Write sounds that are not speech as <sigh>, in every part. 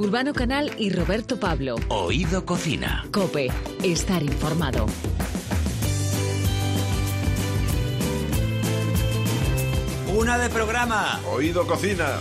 Urbano Canal y Roberto Pablo. Oído Cocina. Cope, estar informado. Una de programa. Oído Cocina.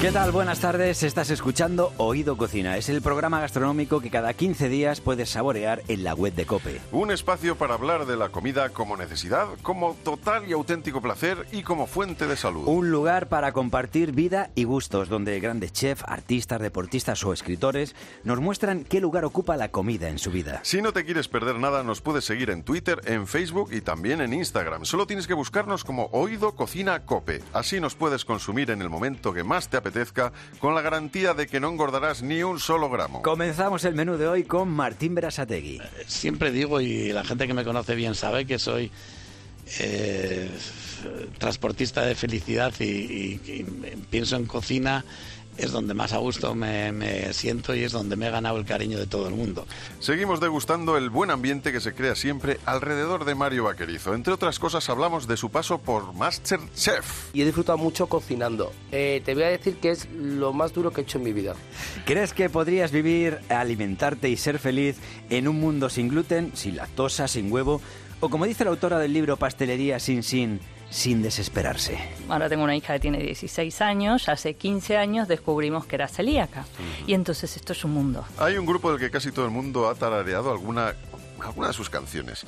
¿Qué tal? Buenas tardes. Estás escuchando Oído Cocina. Es el programa gastronómico que cada 15 días puedes saborear en la web de Cope. Un espacio para hablar de la comida como necesidad, como total y auténtico placer y como fuente de salud. Un lugar para compartir vida y gustos, donde grandes chefs, artistas, deportistas o escritores nos muestran qué lugar ocupa la comida en su vida. Si no te quieres perder nada, nos puedes seguir en Twitter, en Facebook y también en Instagram. Solo tienes que buscarnos como Oído Cocina Cope. Así nos puedes consumir en el momento que más te apetezca con la garantía de que no engordarás ni un solo gramo. Comenzamos el menú de hoy con Martín Berasategui. Siempre digo, y la gente que me conoce bien sabe que soy eh, transportista de felicidad y, y pienso en cocina es donde más a gusto me, siento y es donde me he ganado el cariño de todo el mundo. Seguimos degustando el buen ambiente que se crea siempre alrededor de Mario Vaquerizo. Entre otras cosas hablamos de su paso por Masterchef. Y he disfrutado mucho cocinando. Eh, te voy a decir que es lo más duro que he hecho en mi vida. ¿Crees que podrías vivir, alimentarte y ser feliz en un mundo sin gluten, sin lactosa, sin huevo? O como dice la autora del libro Pastelería sin sin sin desesperarse. Ahora tengo una hija que tiene 16 años, hace 15 años descubrimos que era celíaca. Y entonces esto es un mundo. Hay un grupo del que casi todo el mundo ha tarareado alguna, alguna de sus canciones.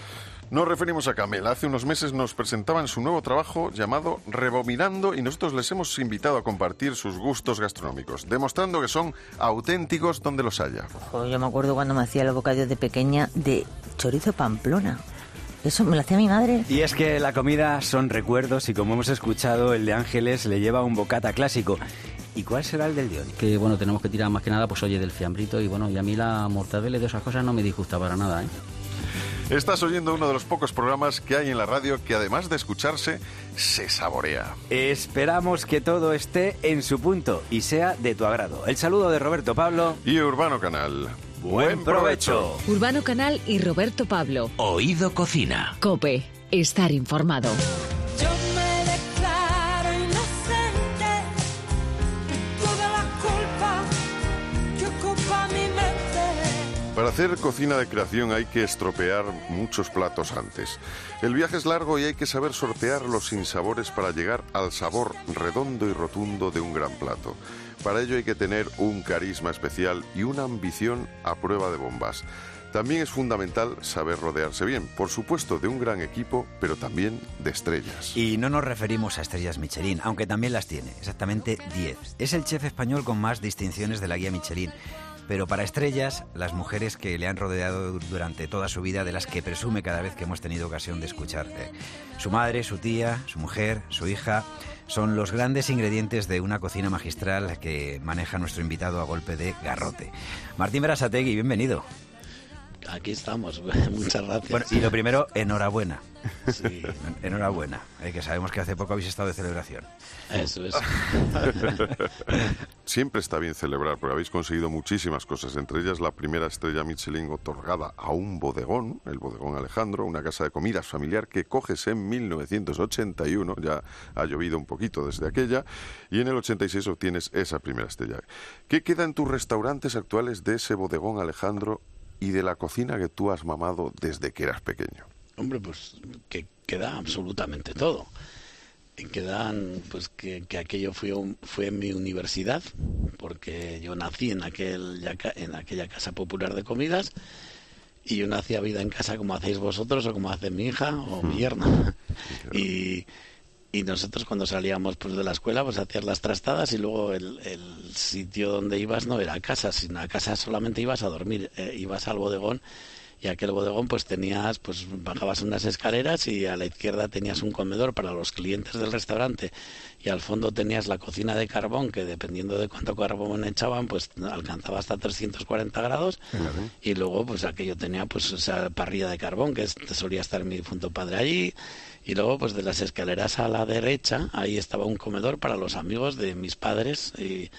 Nos referimos a Camel. Hace unos meses nos presentaban su nuevo trabajo llamado Rebominando y nosotros les hemos invitado a compartir sus gustos gastronómicos, demostrando que son auténticos donde los haya. yo me acuerdo cuando me hacía el bocadillo de pequeña de chorizo pamplona. Eso me lo hacía mi madre. Y es que la comida son recuerdos y como hemos escuchado, el de Ángeles le lleva un bocata clásico. ¿Y cuál será el del de Que bueno, tenemos que tirar más que nada, pues oye, del fiambrito y bueno, y a mí la mortadela de esas cosas no me disgusta para nada, ¿eh? Estás oyendo uno de los pocos programas que hay en la radio que además de escucharse, se saborea. Esperamos que todo esté en su punto y sea de tu agrado. El saludo de Roberto Pablo y Urbano Canal. Buen provecho. Urbano Canal y Roberto Pablo. Oído Cocina. Cope. Estar informado. Para hacer cocina de creación hay que estropear muchos platos antes. El viaje es largo y hay que saber sortear los sinsabores para llegar al sabor redondo y rotundo de un gran plato. Para ello hay que tener un carisma especial y una ambición a prueba de bombas. También es fundamental saber rodearse bien, por supuesto, de un gran equipo, pero también de estrellas. Y no nos referimos a estrellas Michelin, aunque también las tiene, exactamente 10. Es el chef español con más distinciones de la guía Michelin. Pero para estrellas, las mujeres que le han rodeado durante toda su vida, de las que presume cada vez que hemos tenido ocasión de escuchar. Su madre, su tía, su mujer, su hija, son los grandes ingredientes de una cocina magistral que maneja nuestro invitado a golpe de garrote. Martín Berasategui, bienvenido. Aquí estamos, <laughs> muchas gracias. Bueno, y lo primero, enhorabuena. Sí. <laughs> Enhorabuena, eh, que sabemos que hace poco habéis estado de celebración. Eso es. <laughs> Siempre está bien celebrar, porque habéis conseguido muchísimas cosas, entre ellas la primera estrella Michelin otorgada a un bodegón, el bodegón Alejandro, una casa de comidas familiar que coges en 1981, ya ha llovido un poquito desde aquella, y en el 86 obtienes esa primera estrella. ¿Qué queda en tus restaurantes actuales de ese bodegón Alejandro y de la cocina que tú has mamado desde que eras pequeño? Hombre, pues que queda absolutamente todo. Quedan, pues que, aquello fue, fue mi universidad, porque yo nací en, aquel, en aquella casa popular de comidas y yo no hacía vida en casa como hacéis vosotros o como hace mi hija o mi yerna. <laughs> y, y nosotros cuando salíamos pues de la escuela pues hacías las trastadas y luego el, sitio donde ibas no era casa, sino a casa solamente ibas a dormir, eh, ibas al bodegón y aquel bodegón pues tenías, pues bajabas unas escaleras y a la izquierda tenías un comedor para los clientes del restaurante y al fondo tenías la cocina de carbón que dependiendo de cuánto carbón echaban pues alcanzaba hasta 340 grados y luego pues aquello tenía pues esa parrilla de carbón que solía estar mi difunto padre allí y luego pues de las escaleras a la derecha ahí estaba un comedor para los amigos de mis padres y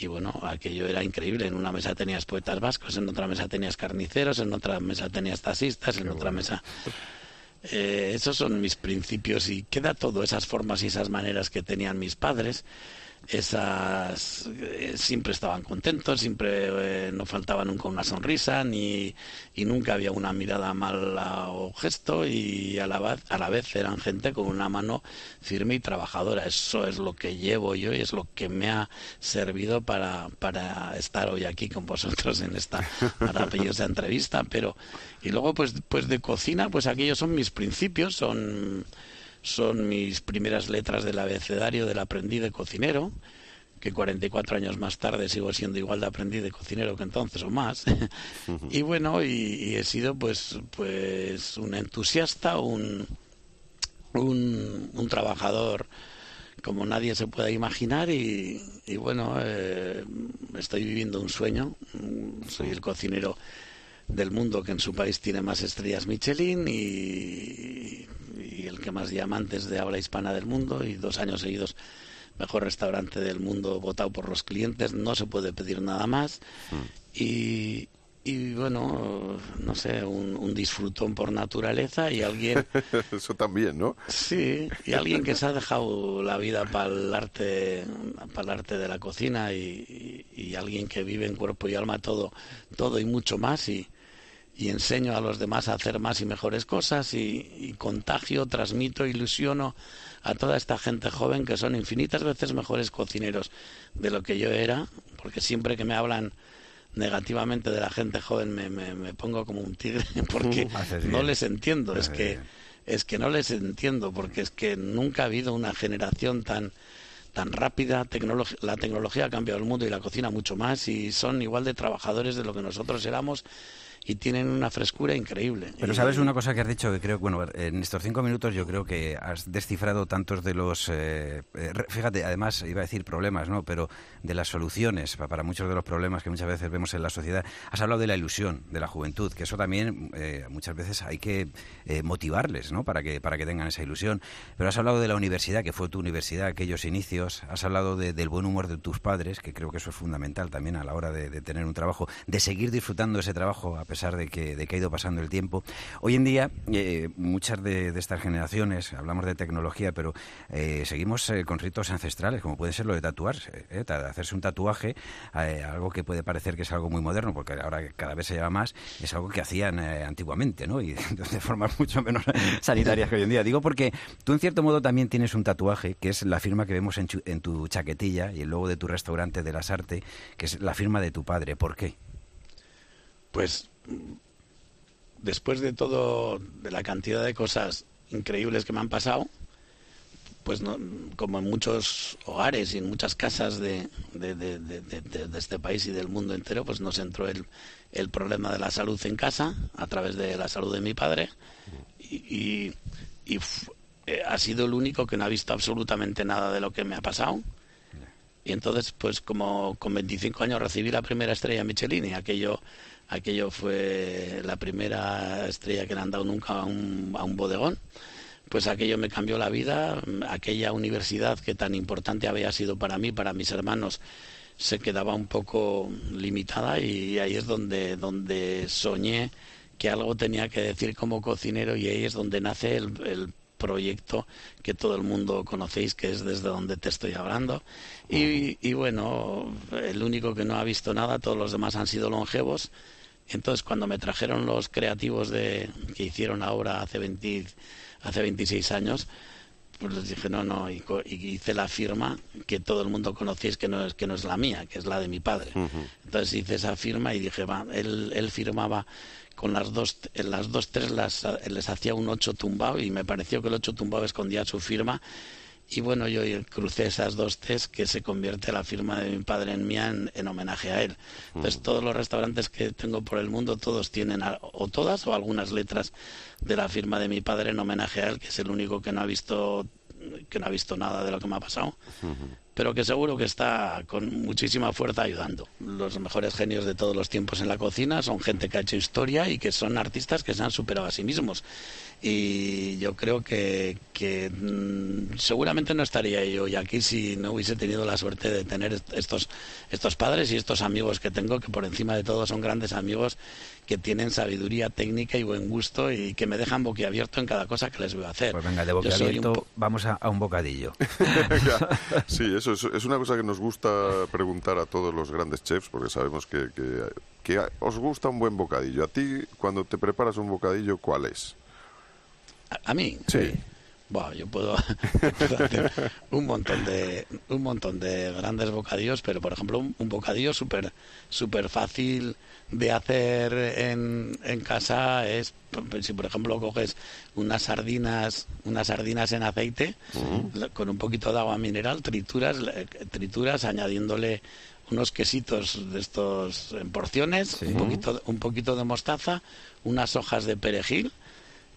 y bueno, aquello era increíble. En una mesa tenías poetas vascos, en otra mesa tenías carniceros, en otra mesa tenías taxistas, en otra mesa... Eh, esos son mis principios y queda todo, esas formas y esas maneras que tenían mis padres. Esas eh, siempre estaban contentos, siempre eh, no faltaba nunca una sonrisa ni y nunca había una mirada mala o gesto y a la, vez, a la vez eran gente con una mano firme y trabajadora. Eso es lo que llevo yo y es lo que me ha servido para, para estar hoy aquí con vosotros en esta maravillosa entrevista. Pero y luego pues pues de cocina pues aquellos son mis principios, son son mis primeras letras del abecedario del aprendiz de cocinero, que 44 años más tarde sigo siendo igual de aprendiz de cocinero que entonces o más. <laughs> y bueno, y, he sido pues, pues un entusiasta, un, un, trabajador como nadie se puede imaginar y, bueno, eh, estoy viviendo un sueño. Soy el cocinero del mundo que en su país tiene más estrellas Michelin y, el que más diamantes de habla hispana del mundo y dos años seguidos mejor restaurante del mundo votado por los clientes, no se puede pedir nada más. Mm. Y, y bueno, no sé, un, disfrutón por naturaleza y alguien... <laughs> Eso también, ¿no? Sí, y alguien que se ha dejado la vida para el arte, para el arte de la cocina y, y, alguien que vive en cuerpo y alma todo, todo y mucho más y, y enseño a los demás a hacer más y mejores cosas y, contagio, transmito, ilusiono a toda esta gente joven que son infinitas veces mejores cocineros de lo que yo era, porque siempre que me hablan negativamente de la gente joven me, me, pongo como un tigre <laughs> porque no les entiendo, es que es que no les entiendo porque es que nunca ha habido una generación tan tan rápida, la tecnología ha cambiado el mundo y la cocina mucho más y son igual de trabajadores de lo que nosotros éramos y tienen una frescura increíble. Pero sabes una cosa que has dicho que creo, bueno, en estos cinco minutos yo creo que has descifrado tantos de los, eh, eh, fíjate, además iba a decir problemas, ¿no? Pero de las soluciones para muchos de los problemas que muchas veces vemos en la sociedad. Has hablado de la ilusión, de la juventud, que eso también eh, muchas veces hay que motivarles, ¿no? Para que para que tengan esa ilusión. Pero has hablado de la universidad, que fue tu universidad, aquellos inicios. Has hablado del buen humor de tus padres, que creo que eso es fundamental también a la hora de, de tener un trabajo, de seguir disfrutando ese trabajo pesar pesar de que, de que ha ido pasando el tiempo. Hoy en día, eh, muchas de, estas generaciones, hablamos de tecnología, pero eh, seguimos eh, con ritos ancestrales, como puede ser lo de tatuarse, hacerse un tatuaje, algo que puede parecer que es algo muy moderno, porque ahora cada vez se lleva más, es algo que hacían antiguamente, ¿no? Y <laughs> de formas mucho menos <laughs> sanitarias que hoy en día. Digo porque tú, en cierto modo, también tienes un tatuaje, que es la firma que vemos en, en tu chaquetilla y el logo de tu restaurante de las Artes, que es la firma de tu padre. ¿Por qué? Pues después de todo, de la cantidad de cosas increíbles que me han pasado, pues como en muchos hogares y en muchas casas de, este país y del mundo entero, pues nos entró el, el, problema de la salud en casa a través de la salud de mi padre y, eh, ha sido el único que no ha visto absolutamente nada de lo que me ha pasado. Y entonces, pues como con 25 años recibí la primera estrella Michelin y aquello aquello fue la primera estrella que le han dado nunca a un, a un bodegón pues aquello me cambió la vida, aquella universidad que tan importante había sido para mí, para mis hermanos, se quedaba un poco limitada y ahí es donde, donde soñé que algo tenía que decir como cocinero y ahí es donde nace el, proyecto que todo el mundo conocéis, que es desde donde te estoy hablando. Y bueno, el único que no ha visto nada, todos los demás han sido longevos entonces, cuando me trajeron los creativos de, que hicieron ahora hace, 20, hace 26 años, pues les dije, no, no, y, hice la firma que todo el mundo conocéis que no es, que no es la mía, que es la de mi padre. Entonces hice esa firma y dije, va, él, él firmaba con las dos, en las dos tres las, les hacía un ocho tumbado y me pareció que el ocho tumbado escondía su firma y bueno, yo crucé esas dos T's que se convierte la firma de mi padre en mía en, homenaje a él. Entonces, todos los restaurantes que tengo por el mundo, todos tienen, o todas o algunas letras de la firma de mi padre en homenaje a él, que es el único que no ha visto que no ha visto nada de lo que me ha pasado, pero que seguro que está con muchísima fuerza ayudando. Los mejores genios de todos los tiempos en la cocina son gente que ha hecho historia y que son artistas que se han superado a sí mismos y yo creo que, que mm, seguramente no estaría yo hoy aquí si no hubiese tenido la suerte de tener estos, estos padres y estos amigos que tengo, que por encima de todo son grandes amigos que tienen sabiduría técnica y buen gusto y que me dejan boquiabierto en cada cosa que les voy a hacer. Pues venga, de boquiabierto vamos a, un bocadillo. <laughs> sí, eso eso, es, es una cosa que nos gusta preguntar a todos los grandes chefs, porque sabemos que, que, que os gusta un buen bocadillo. A ti, cuando te preparas un bocadillo, ¿cuál es? ¿A, a mí? Sí. Bueno, yo puedo, puedo <laughs> hacer un montón de un montón de grandes bocadillos, pero por ejemplo un, un bocadillo súper súper fácil de hacer en, en casa es p- si por ejemplo coges unas sardinas unas sardinas en aceite con un poquito de agua mineral trituras trituras añadiéndole unos quesitos de estos en porciones un poquito un poquito de mostaza unas hojas de perejil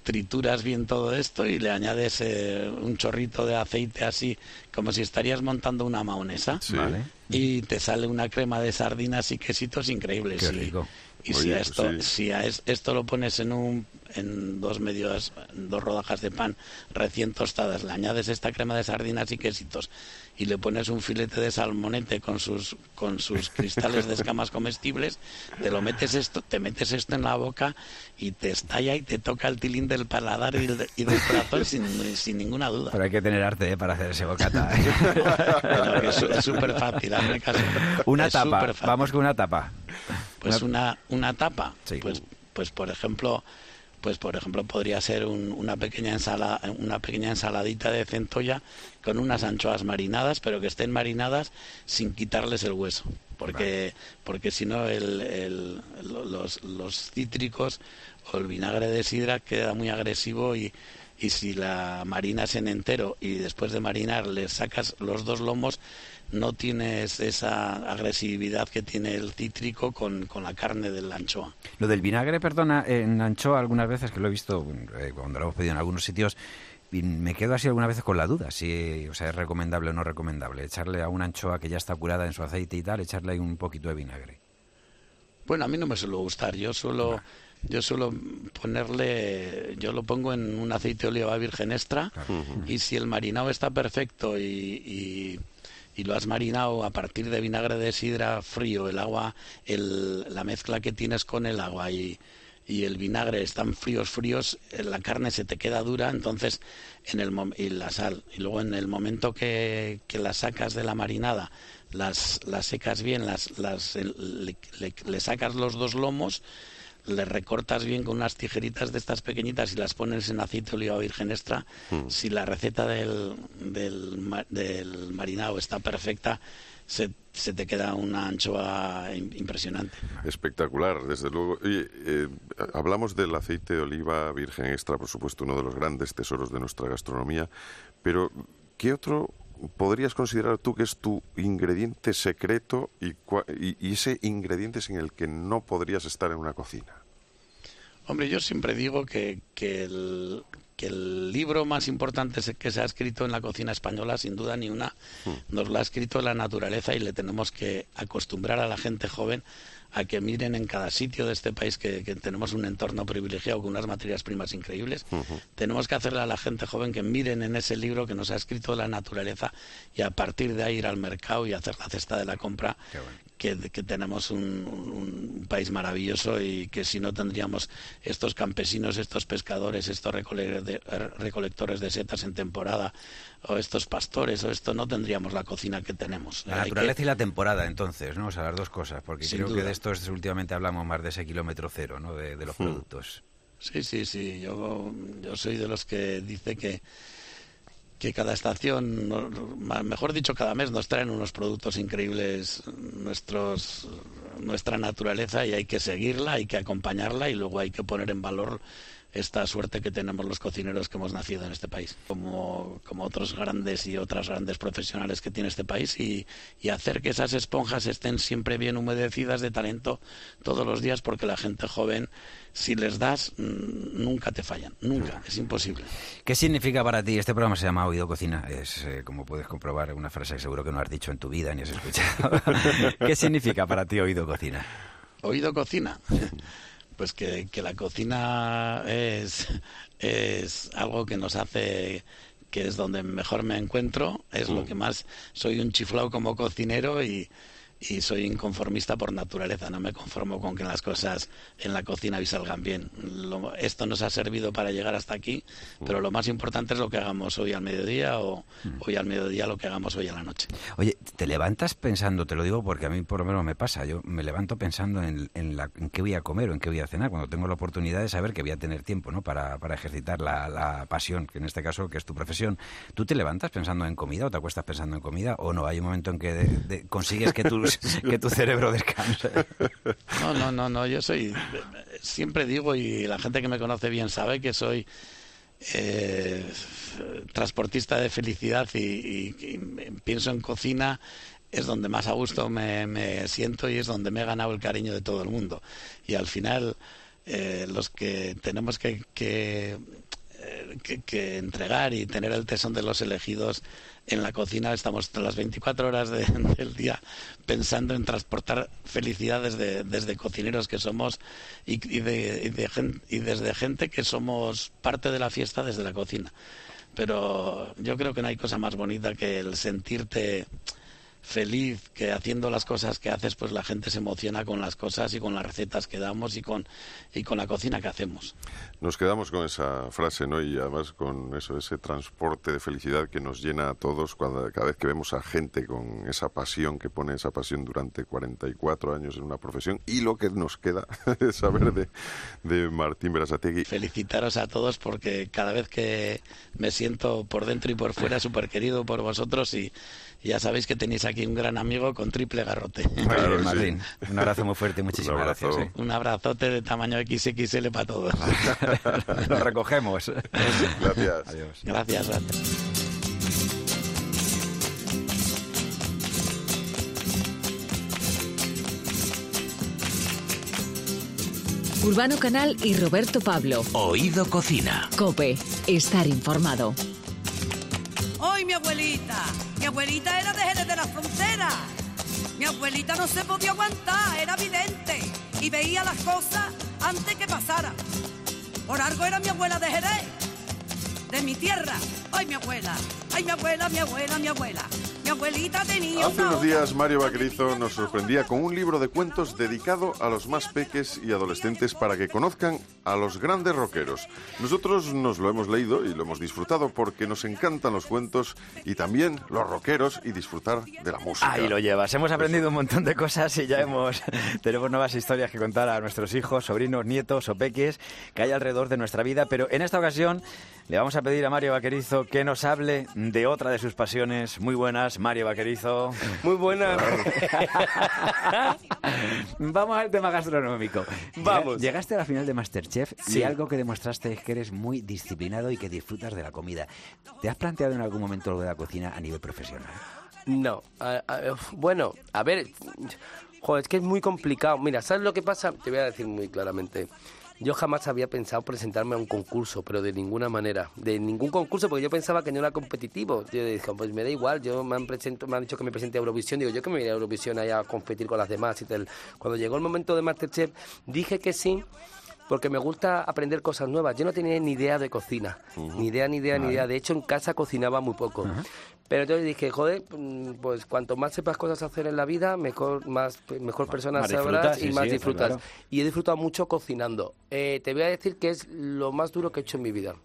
trituras bien todo esto y le añades eh, un chorrito de aceite así, como si estarías montando una maonesa. Sí. Vale. Y te sale una crema de sardinas y quesitos increíbles. Qué y, rico. y Oye, si, a pues esto, sí. si a es- esto lo pones en un en dos medios, en dos rodajas de pan recién tostadas, le añades esta crema de sardinas y quesitos y le pones un filete de salmonete con sus con sus cristales de escamas comestibles, te lo metes esto, te metes esto en la boca y te estalla y te toca el tilín del paladar y, del- y del corazón sin, sin ninguna duda. Pero hay que tener arte ¿eh? para hacer ese bocata. Que es súper fácil, hazme caso. una Es tapa. Vamos con una tapa. Pues una, una tapa, Sí. pues, pues por ejemplo, pues por ejemplo podría ser un- una pequeña ensala, una pequeña ensaladita de centolla con unas anchoas marinadas, pero que estén marinadas sin quitarles el hueso, porque porque si no el, el- lo- los, los cítricos o el vinagre de sidra queda muy agresivo y y si la marinas en entero y después de marinar le sacas los dos lomos, no tienes esa agresividad que tiene el cítrico con, con la carne de la anchoa. Lo del vinagre, perdona, en anchoa algunas veces, que lo he visto eh, cuando lo hemos pedido en algunos sitios, y me quedo así algunas veces con la duda, si o sea, es recomendable o no recomendable. Echarle a una anchoa que ya está curada en su aceite y tal, echarle ahí un poquito de vinagre. Bueno, a mí no me suele gustar. Yo suelo, yo suelo ponerle, yo lo pongo en un aceite de oliva virgen extra y si el marinado está perfecto y, y, y lo has marinado a partir de vinagre de sidra frío, el agua, el, la mezcla que tienes con el agua y, y el vinagre están fríos, fríos, eh, la carne se te queda dura, entonces en el y la sal. Y luego en el momento que, que la sacas de la marinada las, las secas bien, las, las le sacas los dos lomos, le recortas bien con unas tijeritas de estas pequeñitas y las pones en aceite de oliva virgen extra. Si la receta del, del, del marinado está perfecta, se, se te queda una anchoa im- impresionante. Espectacular, desde luego. Y, eh, hablamos del aceite de oliva virgen extra, por supuesto, uno de los grandes tesoros de nuestra gastronomía. Pero, ¿qué otro podrías considerar tú que es tu ingrediente secreto y, y- y ese ingrediente sin el que no podrías estar en una cocina? Hombre, yo siempre digo que, que, el, que el libro más importante que se ha escrito en la cocina española, sin duda ni una, nos lo ha escrito la naturaleza y le tenemos que acostumbrar a la gente joven a que miren en cada sitio de este país que, que tenemos un entorno privilegiado con unas materias primas increíbles. Tenemos que hacerle a la gente joven que miren en ese libro que nos ha escrito la naturaleza y a partir de ahí ir al mercado y hacer la cesta de la compra que, que tenemos un, país maravilloso y que si no tendríamos estos campesinos, estos pescadores, estos recole- de- recolectores de setas en temporada, o estos pastores, o esto, no tendríamos la cocina que tenemos. La Hay naturaleza que- y la temporada, entonces, ¿no? O sea, las dos cosas, porque Sin creo que de esto es- últimamente hablamos más de ese kilómetro cero, ¿no? De, de los productos. Sí, sí, sí. Yo, yo soy de los que dice que, que cada estación, mejor dicho, cada mes nos traen unos productos increíbles nuestra naturaleza y hay que seguirla, hay que acompañarla y luego hay que poner en valor esta suerte que tenemos los cocineros que hemos nacido en este país, como, como otros grandes y otras grandes profesionales que tiene este país y, y hacer que esas esponjas estén siempre bien humedecidas de talento todos los días porque la gente joven, si les das, mm, nunca te fallan, nunca, es imposible. ¿Qué significa para ti? Este programa se llama Oído Cocina. Es, eh, como puedes comprobar, una frase que seguro que no has dicho en tu vida ni has escuchado. <laughs> ¿Qué significa para ti Oído Cocina? ¿Oído cocina? <laughs> Pues que, que la cocina es, es algo que nos hace que es donde mejor me encuentro, es lo que más soy un chiflado como cocinero y, y soy inconformista por naturaleza, no me conformo con que las cosas en la cocina hoy salgan bien. Lo- esto nos ha servido para llegar hasta aquí, pero lo más importante es lo que hagamos hoy al mediodía o hoy al mediodía lo que hagamos hoy a la noche. Oye, ¿te levantas pensando, te lo digo porque a mí por lo menos me pasa, yo me levanto pensando en, en, la- en qué voy a comer o en qué voy a cenar, cuando tengo la oportunidad de saber que voy a tener tiempo ¿no? para, para ejercitar la, la pasión, que en este caso que es tu profesión. ¿Tú te levantas pensando en comida o te acuestas pensando en comida o no? Hay un momento en que de- de- consigues que, <laughs> tus- <laughs> que tu cerebro descanse. No, no, no, no, yo soy, siempre digo y la gente que me conoce bien sabe que soy eh, transportista de felicidad y, y- y pienso en cocina es donde más a gusto me, me siento y es donde me he ganado el cariño de todo el mundo. Y al final eh, los que tenemos que, que, eh, que- que entregar y tener el tesón de los elegidos en la cocina estamos las 24 horas de- <laughs> del día pensando en transportar felicidad desde, cocineros que somos y, de, y desde gente que somos parte de la fiesta desde la cocina. Pero yo creo que no hay cosa más bonita que el sentirte feliz que haciendo las cosas que haces pues la gente se emociona con las cosas y con las recetas que damos y con y con la cocina que hacemos. Nos quedamos con esa frase, ¿no? Y además con eso, ese transporte de felicidad que nos llena a todos cuando, cada vez que vemos a gente con esa pasión, que pone esa pasión durante 44 años en una profesión. Y lo que nos queda <laughs> es saber de, de Martín Berasategui. Felicitaros a todos porque cada vez que me siento por dentro y por fuera <laughs> súper querido por vosotros y ya sabéis que tenéis aquí un gran amigo con triple garrote. Bien, Martín. Un abrazo muy fuerte y muchísimas Un abrazo. gracias. ¿eh? Un abrazote de tamaño XXL para todos. <laughs> Lo recogemos. Gracias. Adiós. Gracias, gracias. Urbano Canal y Roberto Pablo. Oído Cocina. Cope, estar informado. ¡Ay, mi abuelita! Mi abuelita era de Jerez de la Frontera. Mi abuelita no se podía aguantar, era vidente y veía las cosas antes que pasaran. Por algo era mi abuela de Jerez, de mi tierra. ¡Ay, mi abuela! ¡Ay, mi abuela, mi abuela, mi abuela! Mi abuelita tenía Hace unos días Mario Vaquerizo nos sorprendía con un libro de cuentos dedicado a los más peques y adolescentes para que conozcan a los grandes rockeros. Nosotros nos lo hemos leído y lo hemos disfrutado porque nos encantan los cuentos y también los rockeros y disfrutar de la música. Ahí lo llevas. Hemos aprendido un montón de cosas y ya hemos <laughs> tenemos nuevas historias que contar a nuestros hijos, sobrinos, nietos o peques que hay alrededor de nuestra vida. Pero en esta ocasión le vamos a pedir a Mario Vaquerizo que nos hable de otra de sus pasiones muy buenas. Mario Vaquerizo. Muy buena. <laughs> Vamos al tema gastronómico. Vamos. Llegaste a la final de Masterchef y algo que demostraste es que eres muy disciplinado y que disfrutas de la comida. ¿Te has planteado en algún momento lo de la cocina a nivel profesional? No, a- a- bueno, a ver, joder, es que es muy complicado. Mira, ¿sabes lo que pasa? Te voy a decir muy claramente. Yo jamás había pensado presentarme a un concurso, pero de ninguna manera, de ningún concurso, porque yo pensaba que no era competitivo. Yo dije, pues me da igual, yo me han, presento, me han dicho que me presente a Eurovisión, digo, yo que me voy a Eurovisión allá a competir con las demás y tal. Cuando llegó el momento de Masterchef, dije que sí, porque me gusta aprender cosas nuevas. Yo no tenía ni idea de cocina, ni idea, ni idea, ni idea. De hecho, en casa cocinaba muy poco. Pero entonces dije, joder, mm, pues cuanto más sepas cosas hacer en la vida, mejor, más, mejor persona más sabrás y más sí, disfrutas. claro. Y he disfrutado mucho cocinando. Eh, te voy a decir que es lo más duro que he hecho en mi vida.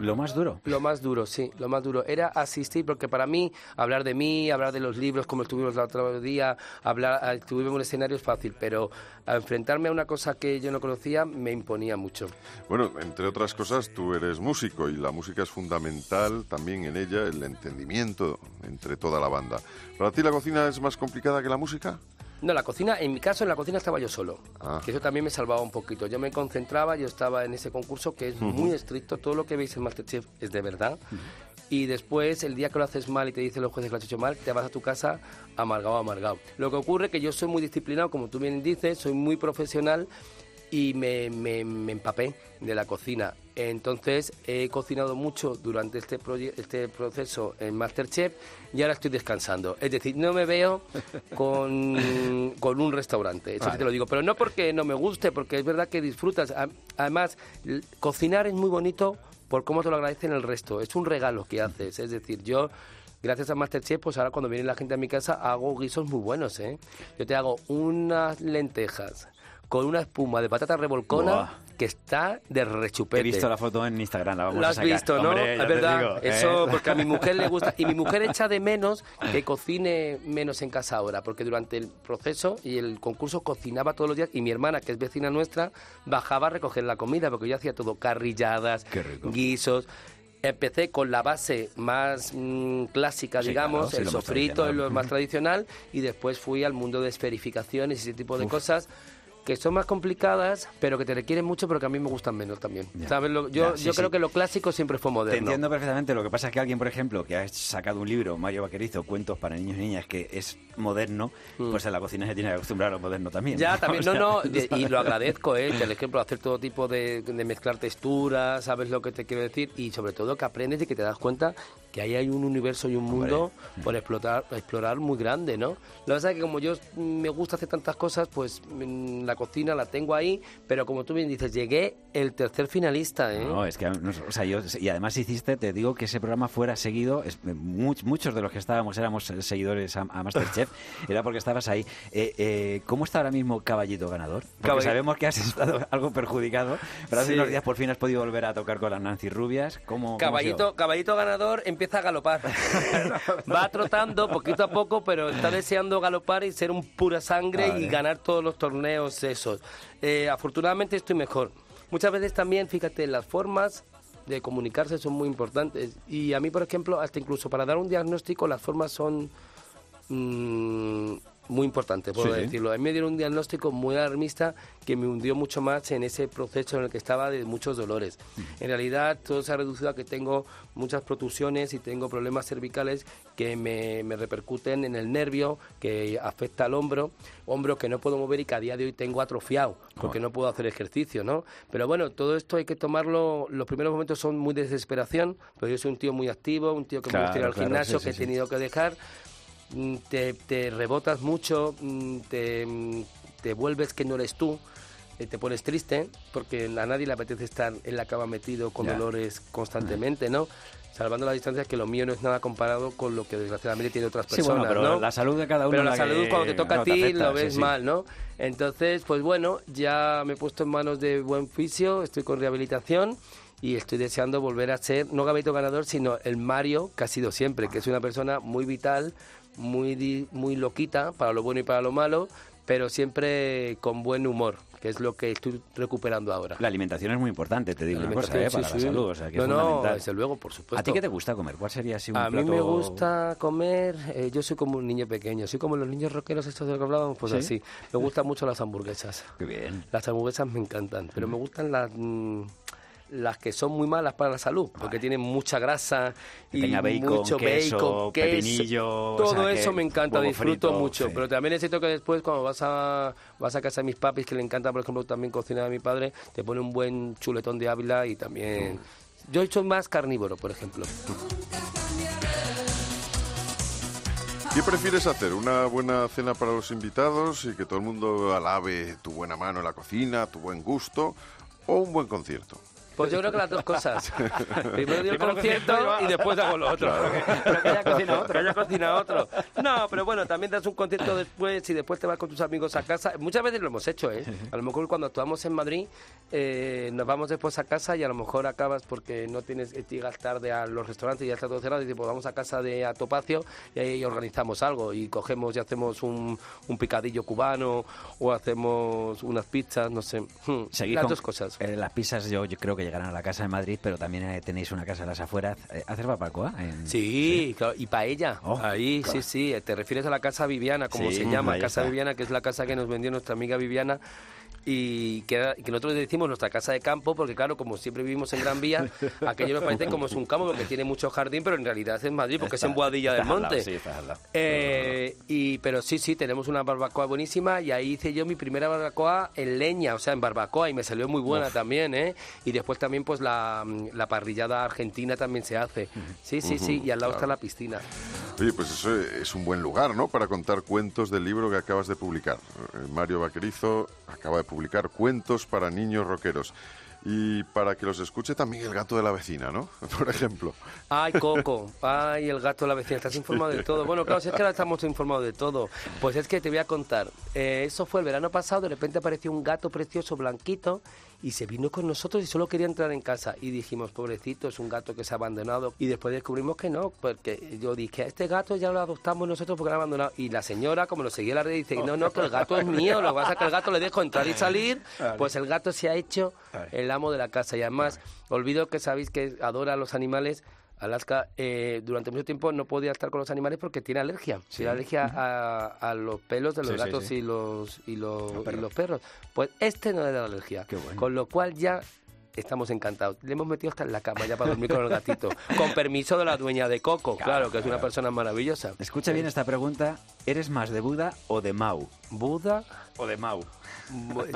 Lo más duro. Lo más duro, sí, lo más duro. Era asistir, porque para mí, hablar de mí, hablar de los libros, como estuvimos el otro día, hablar, estuvimos en un escenario es fácil, pero a enfrentarme a una cosa que yo no conocía me imponía mucho. Bueno, entre otras cosas, tú eres músico y la música es fundamental también en ella, el entendimiento entre toda la banda. ¿Para ti la cocina es más complicada que la música? No, la cocina, en mi caso, en la cocina estaba yo solo. Ah. Que eso también me salvaba un poquito. Yo me concentraba, yo estaba en ese concurso que es muy estricto. Todo lo que veis en Masterchef es de verdad. Y después, el día que lo haces mal y te dicen los jueces que lo has hecho mal, te vas a tu casa amargado, amargado. Lo que ocurre es que yo soy muy disciplinado, como tú bien dices, soy muy profesional y me, me- me empapé de la cocina. Entonces he cocinado mucho durante este, este proceso en Masterchef y ahora estoy descansando. Es decir, no me veo <laughs> con, con un restaurante, eso sí te lo digo. Pero no porque no me guste, porque es verdad que disfrutas. Además, cocinar es muy bonito por cómo te lo agradecen el resto. Es un regalo que haces. Es decir, yo gracias a Masterchef, pues ahora cuando viene la gente a mi casa hago guisos muy buenos, ¿eh? Yo te hago unas lentejas con una espuma de patata revolcona. Que está de rechupete. He visto la foto en Instagram, la vamos Lo a has sacar. visto, ¿no? Hombre, es verdad. digo, ¿eh? Eso porque a mi mujer le gusta. Y mi mujer echa de menos que <laughs> cocine menos en casa ahora, porque durante el proceso y el concurso cocinaba todos los días. Y mi hermana, que es vecina nuestra, bajaba a recoger la comida, porque yo hacía todo carrilladas, guisos. Empecé con la base más mm, clásica, Sí, digamos, claro, el sofrito, lo más tradicional, y después fui al mundo de esferificaciones y ese tipo de Uf. cosas que son más complicadas, pero que te requieren mucho, pero que a mí me gustan menos también. Ya. ¿Sabes? Lo- yo Ya, sí, yo creo que lo clásico siempre fue moderno. Te entiendo perfectamente. Lo que pasa es que alguien, por ejemplo, que ha sacado un libro, Mario Vaquerizo, Cuentos para niños y niñas, que es moderno, pues en la cocina se tiene que acostumbrar a lo moderno también. Mm. Ya, también, <laughs> no, no, <laughs> O sea, de- y lo agradezco, ¿eh? Por ejemplo, hacer todo tipo de, de mezclar texturas, sabes lo que te quiero decir, y sobre todo que aprendes y que te das cuenta que ahí hay un universo y un mundo por explotar, explorar muy grande, ¿no? Lo que pasa es que como yo me gusta hacer tantas cosas, pues mm, la cocina la tengo ahí, pero como tú bien dices, llegué el tercer finalista, ¿eh? No, es que, o sea, yo, y además hiciste, te digo, que ese programa fuera seguido, es- much- muchos de los que estábamos éramos seguidores a, a Masterchef, <laughs> era porque estabas ahí. Eh, eh, ¿Cómo está ahora mismo Caballito Ganador? Porque Caballi- sabemos que has estado <laughs> algo perjudicado, pero hace Sí. unos días por fin has podido volver a tocar con las Nancy Rubias. ¿Cómo, cómo ha sido? Caballito, caballito ganador empieza a galopar. <laughs> <laughs> Va trotando poquito a poco, pero está deseando galopar y ser un pura sangre Vale. y ganar todos los torneos esos. Eh, afortunadamente estoy mejor. Muchas veces también, fíjate, las formas de comunicarse son muy importantes. Y a mí, por ejemplo, hasta incluso para dar un diagnóstico, las formas son mm, muy importantes, puedo Sí. decirlo. A mí me dieron un diagnóstico muy alarmista que me hundió mucho más en ese proceso en el que estaba de muchos dolores. En realidad, todo se ha reducido a que tengo muchas protusiones y tengo problemas cervicales que me, me repercuten en el nervio, que afecta al hombro, hombro que no puedo mover y que a día de hoy tengo atrofiado, porque no puedo hacer ejercicio, ¿no? Pero bueno, todo esto hay que tomarlo, los primeros momentos son muy de desesperación, pero yo soy un tío muy activo, un tío que me gusta ir Claro, al claro, gimnasio, sí, que sí, he tenido que dejar, te, te rebotas mucho, mm, te, mm, te vuelves que no eres tú, eh, te pones triste, porque a nadie le apetece estar en la cama metido con dolores constantemente, ¿no? Salvando la distancia que lo mío no es nada comparado con lo que desgraciadamente tiene otras Sí, personas, bueno, pero ¿no? la salud de cada uno Pero la, la salud cuando te toca a ti afecta, lo sí, ves sí. mal, ¿no? Entonces, pues bueno, ya me he puesto en manos de buen fisio, estoy con rehabilitación y estoy deseando volver a ser, no Gabito ganador, sino el Mario que ha sido siempre, que es una persona muy vital, muy, muy loquita, para lo bueno y para lo malo, pero siempre con buen humor, que es lo que estoy recuperando ahora. La alimentación es muy importante, te digo La una cosa, ¿eh? para sí, la sí. salud, o sea, que no, es no, desde luego, por supuesto. ¿A ti qué te gusta comer? ¿Cuál sería así un A mí plato? me gusta comer, eh, yo soy como un niño pequeño, soy como los niños rockeros estos de los que hablábamos, pues ¿Sí? así. Me gustan mucho las hamburguesas. Qué bien. Las hamburguesas me encantan, pero me gustan las mm, las que son muy malas para la salud, porque tienen mucha grasa y bacon, mucho queso, bacon, queso, pepinillo, o todo sea, eso que me encanta, disfruto frito, mucho, sí. pero también necesito que después cuando vas a vas a casa de mis papis que le encanta, por ejemplo, también cocinar a mi padre, te pone un buen chuletón de Ávila y también yo soy más carnívoro, por ejemplo. ¿Qué prefieres hacer? ¿Una buena cena para los invitados y que todo el mundo alabe tu buena mano en la cocina, tu buen gusto, o un buen concierto? Pues yo creo que las dos cosas. <laughs> Primero digo el concierto y después hago lo otro. <laughs> Pero que haya cocinado <laughs> otro. Que haya cocinado otro. No, pero bueno, también das un concierto después y después te vas con tus amigos a casa. Muchas veces lo hemos hecho, ¿eh? A lo mejor cuando actuamos en Madrid eh, nos vamos después a casa y a lo mejor acabas porque no tienes, eh, llegas tarde a los restaurantes y ya está todo cerrado y dices, pues vamos a casa de Atopacio y ahí organizamos algo y cogemos y hacemos un, un picadillo cubano o hacemos unas pizzas, no sé. Hmm, Seguís Las con- dos cosas. eh, las pizzas yo, yo creo que llegarán a la casa de Madrid, pero también eh, tenéis una casa en las afueras. Eh, ¿Haces barbacoa? En- Sí, y paella. Oh, Ahí, claro. sí, sí. Te refieres a la casa Viviana, como Sí, se llama, casa está. Viviana, que es la casa que nos vendió nuestra amiga Viviana. Y que, que nosotros decimos nuestra casa de campo, porque claro, como siempre vivimos en Gran Vía, <laughs> aquello nos parece como es un campo, porque tiene mucho jardín, pero en realidad es en Madrid, porque es en Boadilla del al lado, Monte. sí. Eh, y, pero sí, sí, tenemos una barbacoa buenísima y ahí hice yo mi primera barbacoa en leña, o sea, en barbacoa y me salió muy buena también, ¿eh? Y después también pues la, la parrillada argentina también se hace. Sí, sí, sí, y al lado está la piscina. Oye, pues eso es un buen lugar, ¿no? Para contar cuentos del libro que acabas de publicar. Eh, Mario Vaquerizo acaba de publicar Cuentos para niños rockeros. Y para que los escuche también el gato de la vecina, ¿no? <laughs> Por ejemplo. Ay, Coco, <laughs> ay, el gato de la vecina, estás informado de todo. Bueno, claro, si es que ahora estamos informados de todo. Pues es que te voy a contar. Eh, eso fue el verano pasado, de repente apareció un gato precioso, blanquito, y se vino con nosotros y solo quería entrar en casa. Y dijimos, pobrecito, es un gato que se ha abandonado. Y después descubrimos que no, porque yo dije, este gato ya lo adoptamos nosotros porque lo han abandonado. Y la señora, como lo seguía en la red, dice, no, no, que el gato es mío, lo que pasa es que el gato le dejo entrar y salir. Pues el gato se ha hecho el amo de la casa. Y además, olvido que sabéis que adora a los animales. Alaska eh, durante mucho tiempo no podía estar con los animales porque tiene alergia. Tiene alergia a, a los pelos de los Sí, gatos sí. y los y los, Los y perros. los perros. Pues este no le da alergia. Con lo cual ya estamos encantados. Le hemos metido hasta en la cama ya para dormir con el gatito. <laughs> con permiso de la dueña de Coco, claro, que es una persona maravillosa. Escucha bien esta pregunta. ¿Eres más de Buda o de Mau? ¿Buda? O de Mau.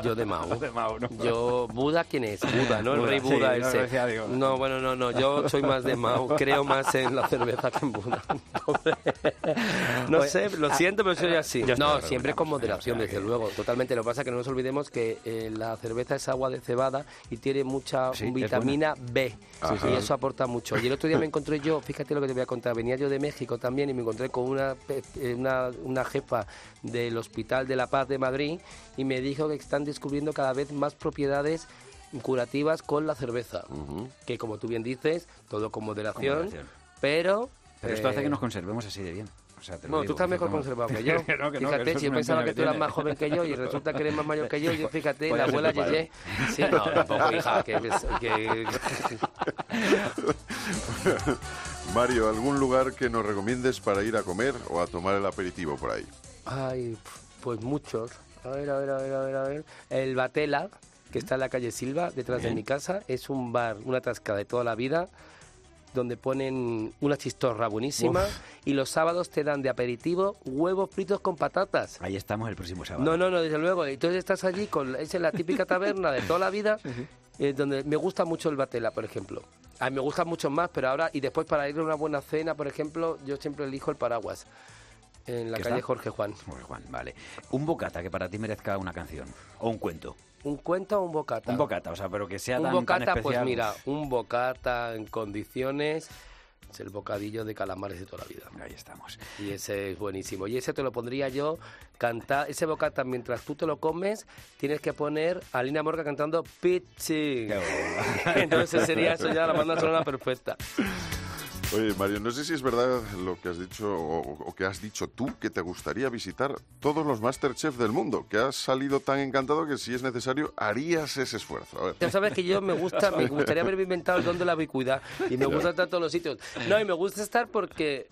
Yo de Mao. <laughs> De Mao, ¿no? Yo, Buda, ¿quién es? <laughs> Buda, ¿no? El Buda, rey sí, Buda no, ese. decía, digo. No, bueno, no, no. Yo soy más de Mao. <laughs> Creo más en la cerveza que en Buda. no Oye, sé, lo ah, siento, pero soy así. estoy de No, siempre con vamos, moderación, sea, desde luego. Totalmente. Lo que pasa es que no nos olvidemos que eh, la cerveza es agua de cebada y tiene mucha Sí, vitamina B. Ajá. Y eso aporta mucho. Y el otro día me encontré yo, fíjate lo que te voy a contar, venía yo de México también y me encontré con una, pe- eh, una, una jefa del Hospital de la Paz de Madrid y me dijo que están descubriendo cada vez más propiedades curativas con la cerveza. Que como tú bien dices, todo con moderación, moderación. pero... Pero esto hace eh, que nos conservemos así de bien. O sea, te lo bueno, digo, tú estás mejor como- conservado que <laughs> yo. Que no, que no, fíjate, que eso si yo pensaba que tú eras más joven que yo y resulta que eres más mayor que yo. Yo fíjate, la abuela. Yeye. Sí, <laughs> no, tampoco, hija, que, que, <laughs> Mario, ¿algún lugar que nos recomiendes para ir a comer o a tomar el aperitivo por ahí? Ay, pues muchos. A ver, a ver, a ver, a ver, a ver. El Batela, que está en la calle Silva, detrás de mi casa, es un bar, una tasca de toda la vida, donde ponen una chistorra buenísima y los sábados te dan de aperitivo huevos fritos con patatas. Ahí estamos el próximo sábado. No, no, no, desde luego. Entonces estás allí con es en la típica taberna de toda la vida, <laughs> eh, donde me gusta mucho el batela, por ejemplo. A mí me gustan muchos más, pero ahora y después para ir a una buena cena, por ejemplo, yo siempre elijo el paraguas en la ¿Qué calle está? Jorge Juan. Jorge Juan, vale. Un bocata que para ti merezca una canción. O un cuento. ¿Un cuento o un bocata? Un bocata, o sea, pero que sea Un tan, tan bocata, pues especial. mira, un bocata en condiciones es el bocadillo de calamares de toda la vida. Ahí estamos. Y ese es buenísimo. Y ese te lo pondría yo cantar. Ese bocata, mientras tú te lo comes, tienes que poner a Lina Morga cantando Pichi. <laughs> Entonces sería eso ya la banda sonora perfecta. Oye, Mario, no sé si es verdad lo que has dicho o, o que has dicho tú, que te gustaría visitar todos los Masterchef del mundo, que has salido tan encantado que si es necesario harías ese esfuerzo. A ver. Ya sabes que yo me gusta, me <laughs> gustaría haberme inventado el don de la ubicuidad y me gusta estar en todos los sitios. No, y me gusta estar porque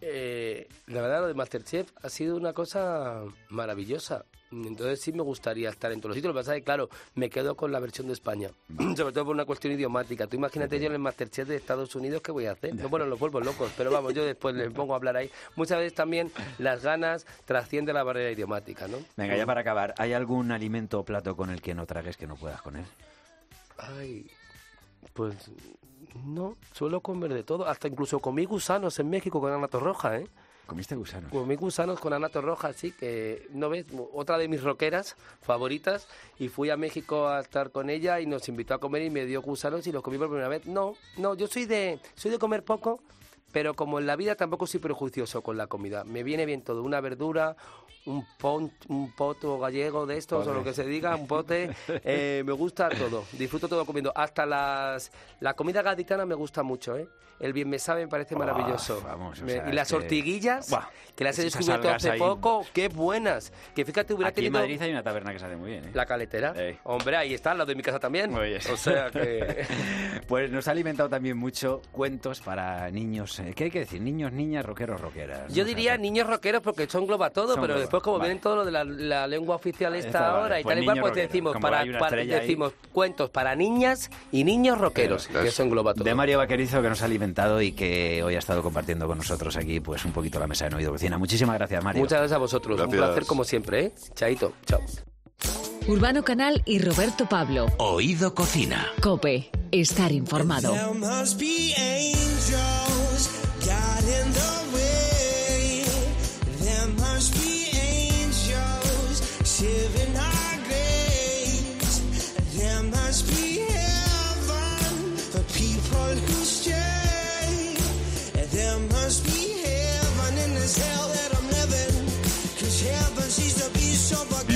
eh, la verdad lo de Masterchef ha sido una cosa maravillosa. Entonces sí me gustaría estar en todos los sitios. Lo que pasa es que, claro, me quedo con la versión de España. <clears throat> Sobre todo por una cuestión idiomática. Tú imagínate yo en el Masterchef de Estados Unidos, ¿qué voy a hacer? No, bueno, los vuelvo locos, pero vamos, yo después les pongo a hablar ahí. Muchas veces también las ganas trascienden la barrera idiomática, ¿no? Venga, ya para acabar, ¿hay algún alimento o plato con el que no tragues que no puedas con él? Ay, pues no, suelo comer de todo. Hasta incluso comí gusanos en México con Ana Torroja, ¿eh? ¿Comiste gusanos? Comí gusanos con Ana Torroja, sí, que, ¿no ves? Otra de mis roqueras favoritas. Y fui a México a estar con ella y nos invitó a comer y me dio gusanos y los comí por primera vez. No, no, yo soy de, soy de comer poco, pero como en la vida tampoco soy prejuicioso con la comida. Me viene bien todo, una verdura, un, pon, un poto gallego de estos o lo que se diga, un pote. eh, <laughs> me gusta todo, disfruto todo comiendo. Hasta las, la comida gaditana me gusta mucho, ¿eh? El bien me sabe me parece maravilloso. vamos, Me- y las que- Buah, que las he descubierto hace ahí. poco, qué buenas. Que fíjate, hubiera Aquí en tenido... Madrid hay una taberna que sale muy bien, ¿eh? La caletera. Ey. Hombre, ahí está, al lado de mi casa también. Oye. O sea que... <laughs> Pues nos ha alimentado también mucho cuentos para niños. ¿Qué hay que decir? Niños, niñas, rockeros, rockeras. Yo ¿no? O sea, diría niños rockeros porque eso engloba todo, Son pero después como vale. vienen todo lo de la, la lengua oficial esta vale, ahora y pues tal y cual, pues decimos, Como para, ahí. decimos cuentos para niñas y niños rockeros, que eso engloba todo. De Mario Vaquerizo, que nos ha alimentado y que hoy ha estado compartiendo con nosotros aquí pues un poquito la mesa de Oído Cocina. Muchísimas gracias, Mario. Muchas gracias a vosotros, un placer como siempre, ¿eh? Chaito, chao. Urbano Canal y Roberto Pablo. Oído Cocina. Cope. Estar informado.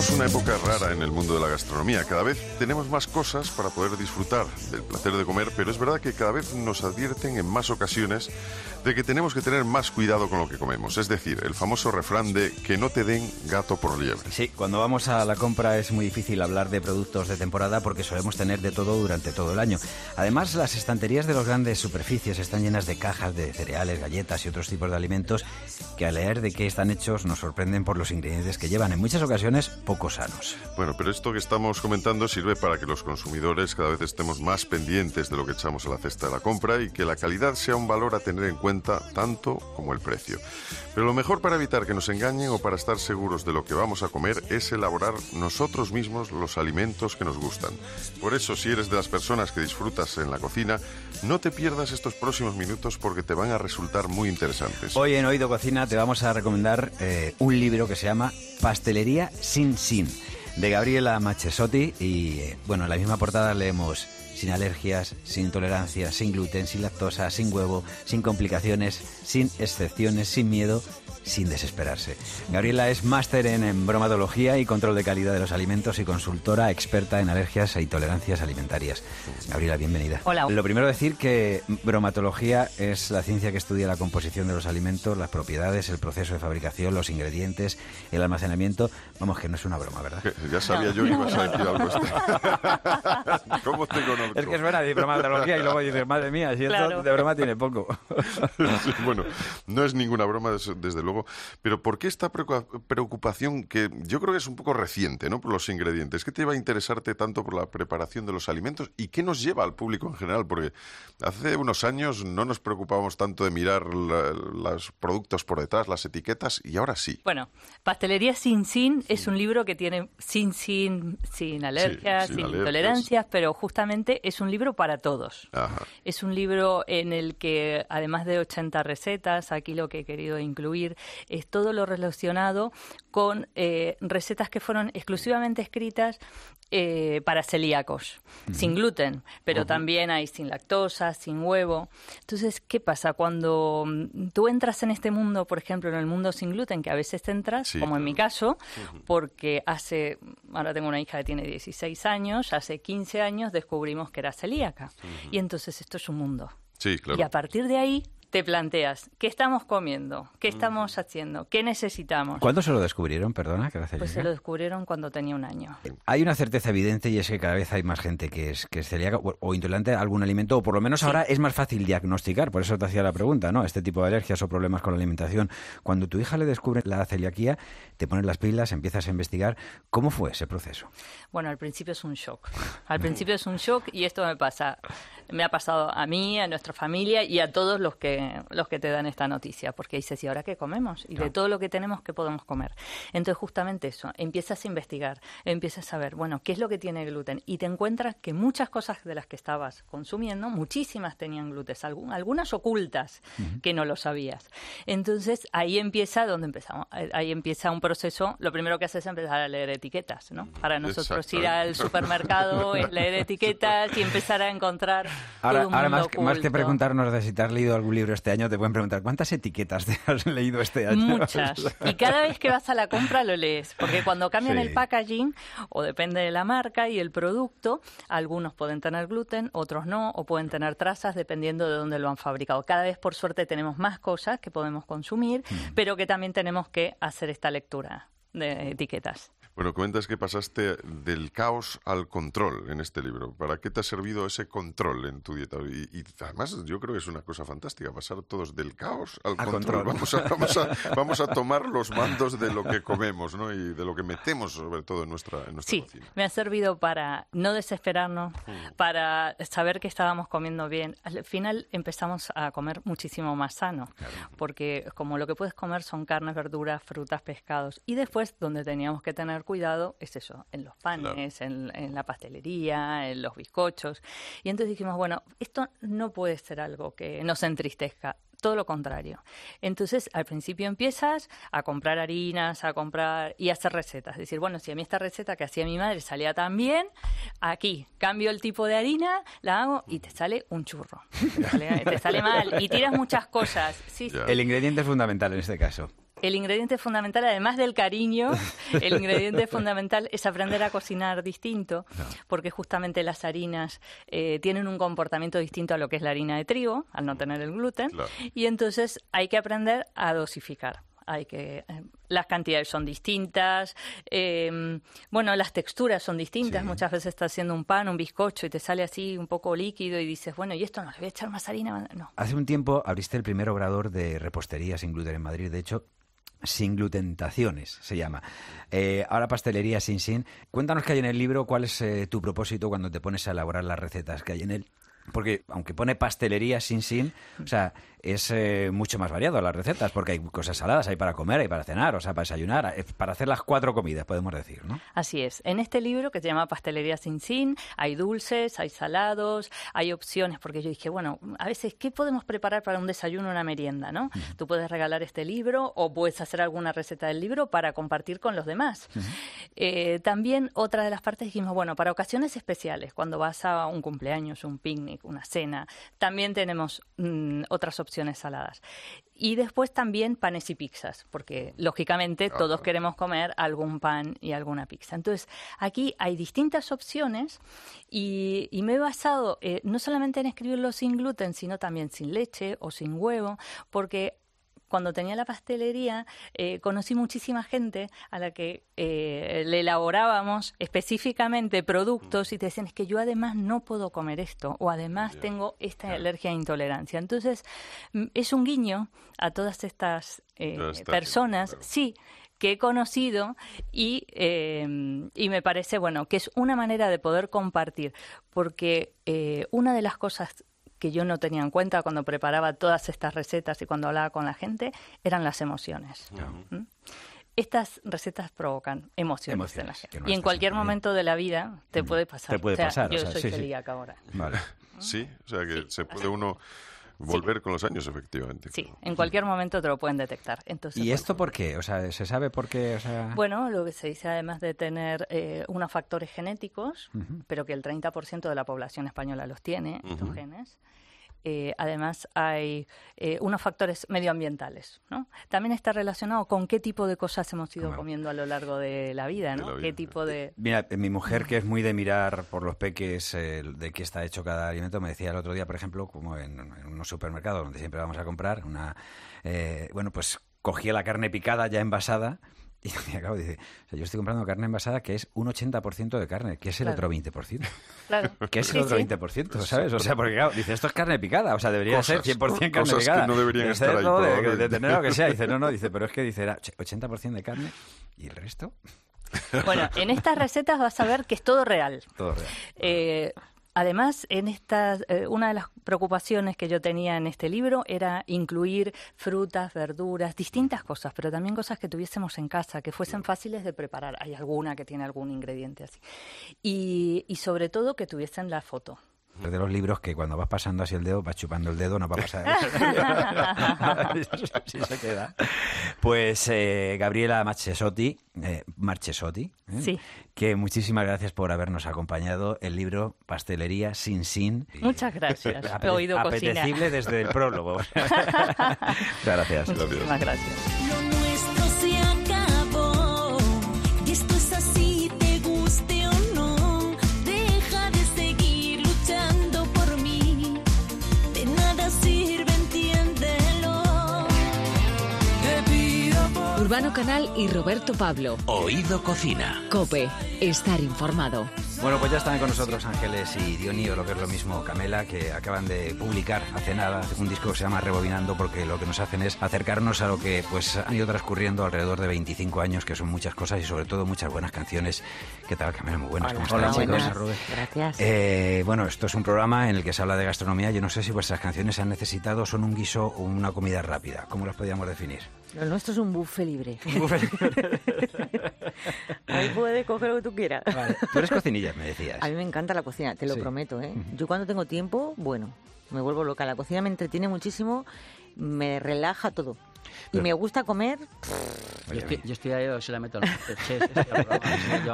Vivimos una época rara en el mundo de la gastronomía. Cada vez tenemos más cosas para poder disfrutar del placer de comer, pero es verdad que cada vez nos advierten en más ocasiones de que tenemos que tener más cuidado con lo que comemos. Es decir, el famoso refrán de que no te den gato por liebre. Sí, cuando vamos a la compra es muy difícil hablar de productos de temporada porque solemos tener de todo durante todo el año. Además, las estanterías de las grandes superficies están llenas de cajas de cereales, galletas y otros tipos de alimentos que al leer de qué están hechos nos sorprenden por los ingredientes que llevan, en muchas ocasiones Bueno, pero esto que estamos comentando sirve para que los consumidores cada vez estemos más pendientes de lo que echamos a la cesta de la compra y que la calidad sea un valor a tener en cuenta tanto como el precio. Pero lo mejor para evitar que nos engañen o para estar seguros de lo que vamos a comer es elaborar nosotros mismos los alimentos que nos gustan. Por eso, si eres de las personas que disfrutas en la cocina, no te pierdas estos próximos minutos porque te van a resultar muy interesantes. Hoy en Oído Cocina te vamos a recomendar eh, un libro que se llama Pastelería sin sin, de Gabriela Machesotti y, eh, bueno, en la misma portada leemos sin alergias, sin intolerancia, sin gluten, sin lactosa, sin huevo, sin complicaciones, sin excepciones, sin miedo, sin desesperarse. Gabriela es máster en, en bromatología y control de calidad de los alimentos y consultora experta en alergias e intolerancias alimentarias. Gabriela, bienvenida. Hola. Lo primero decir que bromatología es la ciencia que estudia la composición de los alimentos, las propiedades, el proceso de fabricación, los ingredientes, el almacenamiento. Vamos, que no es una broma, ¿verdad? Ya sabía yo que ibas a decir algo. este. <laughs> ¿Cómo te conozco? Es que es buena de bromatología y luego dices, madre mía, si Claro. esto de broma tiene poco. <laughs> Sí, bueno, no es ninguna broma, des- desde luego, pero ¿por qué esta preocupa- preocupación que yo creo que es un poco reciente, ¿no? Por los ingredientes. ¿Qué te lleva a interesarte tanto por la preparación de los alimentos y qué nos lleva al público en general? Porque hace unos años no nos preocupábamos tanto de mirar la- los productos por detrás, las etiquetas, y ahora sí. Bueno, Pastelería sin sin es un libro que tiene sin sin, sin alergias, sin sin, alergias. intolerancias, pero justamente es un libro para todos. Ajá. Es un libro en el que, además de 80 recetas, aquí lo que he querido incluir es todo lo relacionado con eh, recetas que fueron exclusivamente escritas eh, para celíacos, sin gluten, pero también hay sin lactosa, sin huevo. Entonces, ¿qué pasa? Cuando mm, tú entras en este mundo, por ejemplo, en el mundo sin gluten, que a veces entras, Sí, como en claro. mi caso, porque hace, ahora tengo una hija que tiene 16 años, hace 15 años descubrimos que era celíaca. Y entonces esto es un mundo. Sí, claro. Y a partir de ahí te planteas, ¿qué estamos comiendo? ¿Qué estamos haciendo? ¿Qué necesitamos? ¿Cuándo se lo descubrieron? Perdona, que Pues se lo descubrieron cuando tenía un año. Hay una certeza evidente y es que cada vez hay más gente que es, que es celíaca o, o intolerante a algún alimento, o por lo menos ahora es más fácil diagnosticar. Por eso te hacía la pregunta, ¿no? Este tipo de alergias o problemas con la alimentación. Cuando tu hija le descubre la celiaquía, te pones las pilas, empiezas a investigar. ¿Cómo fue ese proceso? Bueno, al principio es un shock. <laughs> Al principio es un shock y esto me pasa, me ha pasado a mí, a nuestra familia y a todos los que los que te dan esta noticia, porque dices, ¿y ahora qué comemos? Y de todo lo que tenemos, ¿qué podemos comer? Entonces, justamente eso, empiezas a investigar, empiezas a ver, bueno, ¿qué es lo que tiene gluten? Y te encuentras que muchas cosas de las que estabas consumiendo, muchísimas tenían gluten, algunas ocultas que no lo sabías. Entonces, ahí empieza donde empezamos, eh, ahí empieza un proceso, lo primero que haces es empezar a leer etiquetas, ¿no? Para nosotros ir al supermercado, leer <laughs> etiquetas y empezar a encontrar Ahora, ahora más, que, más que preguntarnos de si te has leído algún libro este año, te pueden preguntar ¿cuántas etiquetas te has leído este año? Muchas. <laughs> Y cada vez que vas a la compra lo lees, porque cuando cambian Sí. el packaging, o depende de la marca y el producto, algunos pueden tener gluten, otros no, o pueden tener trazas dependiendo de dónde lo han fabricado. Cada vez, por suerte, tenemos más cosas que podemos consumir, Mm. pero que también tenemos que hacer esta lectura de etiquetas. Bueno, comentas que pasaste del caos al control en este libro. ¿Para qué te ha servido ese control en tu dieta? Y, y además yo creo que es una cosa fantástica, pasar todos del caos al A control. control. Vamos, a, vamos, a, <laughs> vamos a tomar los mandos de lo que comemos ¿no? y de lo que metemos sobre todo en nuestra, en nuestra Sí, cocina. me ha servido para no desesperarnos, Mm. para saber que estábamos comiendo bien. Al final empezamos a comer muchísimo más sano, porque como lo que puedes comer son carnes, verduras, frutas, pescados. Y después, donde teníamos que tener cuidado, es eso, en los panes, en, en la pastelería, en los bizcochos. Y entonces dijimos, bueno, esto no puede ser algo que nos entristezca. Todo lo contrario. Entonces, al principio empiezas a comprar harinas, a comprar y a hacer recetas. Es decir, bueno, si a mí esta receta que hacía mi madre salía tan bien, aquí cambio el tipo de harina, la hago y te sale un churro. <laughs> Te sale, te sale mal y tiras muchas cosas. Sí, sí. El ingrediente es fundamental en este caso. El ingrediente fundamental, además del cariño, <laughs> el ingrediente fundamental es aprender a cocinar distinto, porque justamente las harinas eh, tienen un comportamiento distinto a lo que es la harina de trigo, al no tener el gluten, y entonces hay que aprender a dosificar. Hay que eh, las cantidades son distintas, eh, bueno, las texturas son distintas. Muchas veces estás haciendo un pan, un bizcocho y te sale así un poco líquido y dices, bueno, ¿y esto no le voy a echar más harina? No. Hace un tiempo abriste el primer obrador de repostería sin gluten en Madrid. De hecho, sin glutentaciones se llama. Eh, ahora pastelería sin sin. Cuéntanos qué hay en el libro, cuál es eh, tu propósito cuando te pones a elaborar las recetas que hay en él. Porque aunque pone pastelería sin sin, o sea, es eh, mucho más variado las recetas, porque hay cosas saladas, hay para comer, hay para cenar, o sea, para desayunar, eh, para hacer las cuatro comidas, podemos decir, ¿no? Así es. En este libro que se llama Pastelería sin sin, hay dulces, hay salados, hay opciones, porque yo dije, bueno, a veces, ¿qué podemos preparar para un desayuno o una merienda, no? Tú puedes regalar este libro o puedes hacer alguna receta del libro para compartir con los demás. Eh, también otra de las partes dijimos, bueno, para ocasiones especiales, cuando vas a un cumpleaños, un picnic, una cena, también tenemos mm, otras opciones saladas. Y después también panes y pizzas, porque lógicamente todos queremos comer algún pan y alguna pizza. Entonces, aquí hay distintas opciones y, y me he basado eh, no solamente en escribirlo sin gluten, sino también sin leche o sin huevo, porque cuando tenía la pastelería, eh, conocí muchísima gente a la que eh, le elaborábamos específicamente productos y te decían, es que yo además no puedo comer esto o además tengo esta alergia e intolerancia. Entonces, mm, es un guiño a todas estas eh, personas, sí, que he conocido y, eh, y me parece, bueno, que es una manera de poder compartir, porque eh, una de las cosas que yo no tenía en cuenta cuando preparaba todas estas recetas y cuando hablaba con la gente eran las emociones. ¿Mm? Estas recetas provocan emociones, en la gente. no y en cualquier momento de la vida te puede pasar. Te puede O sea, pasar, o Yo sea, soy sí, ahora. Vale. Sí, o sea que se puede uno volver con los años, efectivamente. Sí, en cualquier momento te lo pueden detectar. Entonces, ¿Y bueno. esto por qué? O sea, ¿se sabe por qué? O sea... Bueno, lo que se dice además de tener eh, unos factores genéticos, Ujú. pero que el 30% de la población española los tiene, estos Ujú. genes. Eh, además hay eh, unos factores medioambientales, ¿no? También está relacionado con qué tipo de cosas hemos ido comiendo a lo largo de la vida, ¿no? Qué tipo de... Mira, mi mujer, que es muy de mirar por los peques eh, de qué está hecho cada alimento, me decía el otro día, por ejemplo, como en, en unos supermercados donde siempre vamos a comprar, una eh, bueno, pues cogía la carne picada ya envasada <laughs> y me acabo dice, o sea, yo estoy comprando carne envasada que es un 80% de carne, que es el Claro. otro 20%. Claro. <laughs> ¿Qué es el Sí, otro sí. 20%? ¿Sabes? O sea, porque claro, dice, esto es carne picada, o sea, debería Cosas, ser 100% carne cosas que picada. no deberían de estar ahí, cerdo, de, tener lo que sea. Dice, no, no, dice, pero es que dice, era 80% de carne y el resto, Bueno, en estas recetas vas a ver que es todo real. todo real. Eh, además, en estas, eh, una de las preocupaciones que yo tenía en este libro era incluir frutas, verduras, distintas cosas, pero también cosas que tuviésemos en casa, que fuesen fáciles de preparar. Hay alguna que tiene algún ingrediente así. Y, y sobre todo que tuviesen la foto. De los libros que cuando vas pasando así el dedo, vas chupando el dedo, no va a pasar. <laughs> Sí se queda. Pues eh, Gabriela Marchesotti, eh, Marchesotti, ¿eh? Sí. que muchísimas gracias por habernos acompañado. El libro Pastelería sin sin. Muchas gracias. <laughs> He cocina. apetecible desde el prólogo. <laughs> Muchas gracias. Muchísimas gracias. Urbano Canal y Roberto Pablo. Oído Cocina. Cope, estar informado. Bueno, pues ya están con nosotros Ángeles y Dionío, lo que es lo mismo Camela, que acaban de publicar hace nada un disco que se llama Rebobinando, porque lo que nos hacen es acercarnos a lo que pues han ido transcurriendo alrededor de 25 años, que son muchas cosas y sobre todo muchas buenas canciones. ¿Qué tal, Camela? Muy buenas. ¿Cómo Hola, están, chicos? buenas. Gracias. Eh, bueno, esto es un programa en el que se habla de gastronomía. Yo no sé si vuestras canciones han necesitado, son un guiso o una comida rápida. ¿Cómo las podríamos definir? Lo nuestro es un buffet libre. <laughs> Ahí puedes coger lo que tú quieras. Tú eres cocinilla, me decías. A mí me encanta la cocina, te lo Sí. prometo. ¿eh? Yo cuando tengo tiempo, bueno, me vuelvo loca. La cocina me entretiene muchísimo, me relaja todo. Y me gusta comer. Yo estoy, yo estoy ahí, se la meto <laughs> este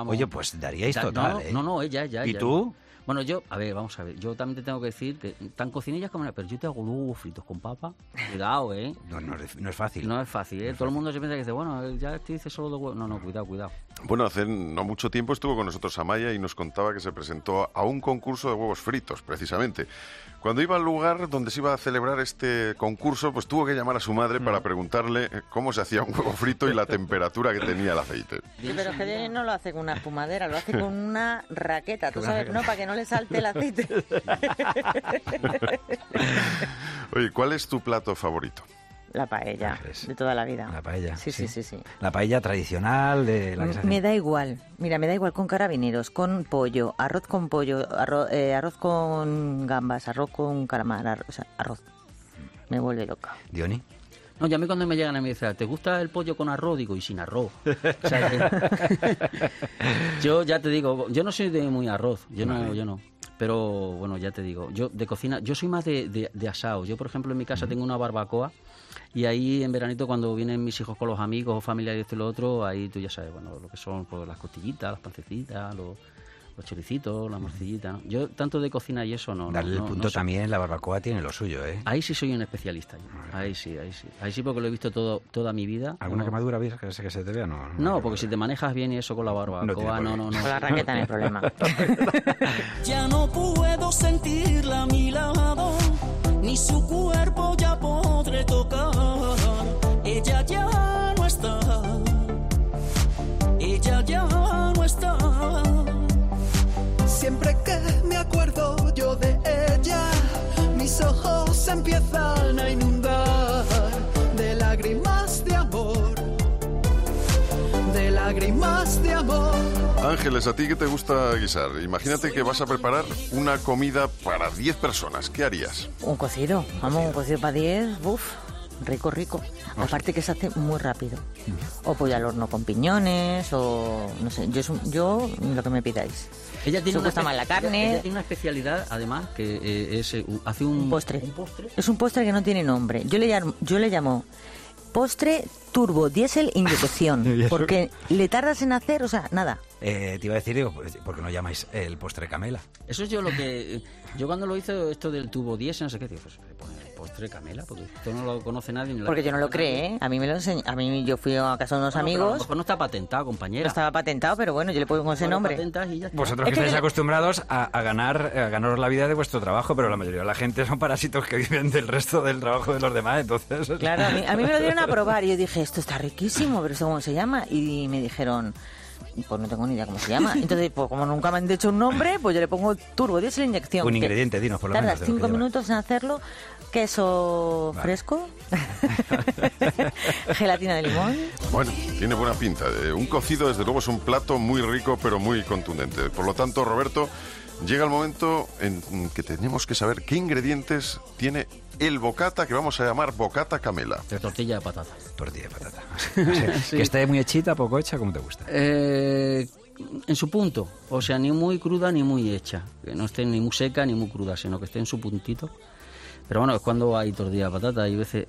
Oye, pues daríais Da- total, no, ¿eh? no, no, ella, ella. ¿Y tú? Bueno, yo, a ver, vamos a ver. Yo también te tengo que decir, que tan cocinillas como... Pero yo te hago huevos fritos con papa. Cuidado, ¿eh? <laughs> No, no, es- no es fácil. No es fácil, ¿eh? Todo el mundo se piensa que dice, bueno, ya te dice solo de huevos. No, no, cuidado, cuidado. Bueno, hace no mucho tiempo estuvo con nosotros Amaya y nos contaba que se presentó a un concurso de huevos fritos, precisamente. Cuando iba al lugar donde se iba a celebrar este concurso, pues tuvo que llamar a su madre para preguntarle eh, cómo se hacía un huevo frito y la temperatura que tenía el aceite. Sí, pero es que no lo hace con una espumadera, lo hace con <laughs> una raqueta, tú sabes, raqueta. ¿no? Para que no le salte el aceite. <laughs> Oye, ¿cuál es tu plato favorito? La paella, de toda la vida. La paella. Sí, sí, sí, sí. La paella tradicional de la que se hace. Me da igual, mira, me da igual con carabineros, con pollo, arroz con pollo, arroz, eh, arroz con gambas, arroz con calamar, arroz, o sea, arroz. Me vuelve loca. Diony. No, ya a mí cuando me llegan a mí dicen, ¿te gusta el pollo con arroz? Digo, y sin arroz. <laughs> O sea, que- <laughs> yo ya te digo, yo no soy de muy arroz, yo no, yo no. Pero bueno, ya te digo, yo de cocina, yo soy más de, de, de asado. Yo, por ejemplo, en mi casa tengo una barbacoa y ahí en veranito cuando vienen mis hijos con los amigos o familiares y esto y lo otro, ahí tú ya sabes, bueno, lo que son pues, las costillitas, las pancecitas, los, los choricitos, la morcillita. ¿no? Yo tanto de cocina y eso no. no, Darle el no- punto no también, la barbacoa tiene lo suyo, ¿eh? Ahí sí soy un especialista. yo. Ahí sí, ahí sí. Ahí sí porque lo he visto todo, toda mi vida. ¿Alguna No. quemadura ves que se, que se te vea? No, no. No, porque si te manejas bien y eso con la barbacoa, no, no, no. Con la raqueta no hay <laughs> problema. Ya no puedo sentirla a mi lado, ni su cuerpo se empiezan a inundar de lágrimas de amor, de lágrimas de amor. Ángeles, ¿a ti qué te gusta guisar? Imagínate que vas a preparar una comida para 10 personas. ¿Qué harías? Un cocido, vamos, un cocido para 10, uff, rico, rico. Ah, Aparte que se hace muy rápido. O pollo al horno con piñones, o no sé, yo, es un- yo lo que me pidáis. Ella tiene una más la ella- carne. ella tiene una especialidad, además, que eh, es, eh, hace un, Un postre. un postre. Es un postre que no tiene nombre. Yo le llamo, yo le llamo postre turbo diésel inyección, <laughs> porque le tardas en hacer, o sea, nada. Eh, te iba a decir, digo, pues, ¿por qué no llamáis el postre camela? Eso es yo lo que... Yo cuando lo hice esto del tubo 10, no sé qué, digo, pues postre camela, porque esto no lo conoce nadie. ni la- Porque yo no lo creé, ¿eh? A mí me lo enseñó, a mí yo fui a casa de unos Bueno, pero a lo amigos, mejor no está patentado, compañera. no estaba patentado, pero bueno, yo le pongo ese nombre. y ya. Vosotros Es que estáis acostumbrados a, a ganar a ganaros la vida de vuestro trabajo, pero la mayoría de la gente son parásitos que viven del resto del trabajo de los demás, entonces... Claro, a mí, a mí me lo dieron a <laughs> probar y yo dije, esto está riquísimo, pero ¿esto cómo se llama? Y me dijeron, pues no tengo ni idea cómo se llama. Entonces, pues como nunca me han dicho un nombre, pues yo le pongo turbo, la inyección. Un ingrediente, dinos, por lo Tardas menos, que cinco lleva. minutos en hacerlo, queso Vale. fresco, <laughs> gelatina de limón. Bueno, tiene buena pinta. Eh, Un cocido, desde luego, es un plato muy rico, pero muy contundente. Por lo tanto, Roberto, llega el momento en que tenemos que saber qué ingredientes tiene el bocata que vamos a llamar bocata camela. De tortilla de patata. Tortilla de patata. <laughs> Que esté muy hechita, poco hecha, como te gusta. Eh, en su punto, o sea, ni muy cruda ni muy hecha, que no esté ni muy seca ni muy cruda, sino que esté en su puntito. Pero bueno, es cuando hay tortilla de patata, hay veces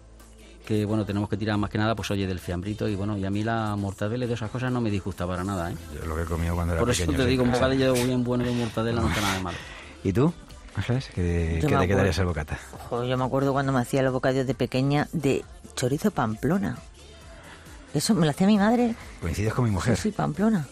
que bueno, tenemos que tirar más que nada, pues oye, del fiambrito y bueno, y a mí la mortadela y de esas cosas no me disgusta para nada, ¿eh? Yo lo que he comido cuando era Por eso pequeño. te sí. digo, un bocadillo bien bueno de mortadela no está nada de malo. ¿Y tú? ¿Qué, Yo te quedarías el bocata? Ojo, yo me acuerdo cuando me hacía los bocadillos de pequeña de chorizo pamplona. Eso me lo hacía mi madre. Coincides con mi Sí, mujer. sí, pamplona.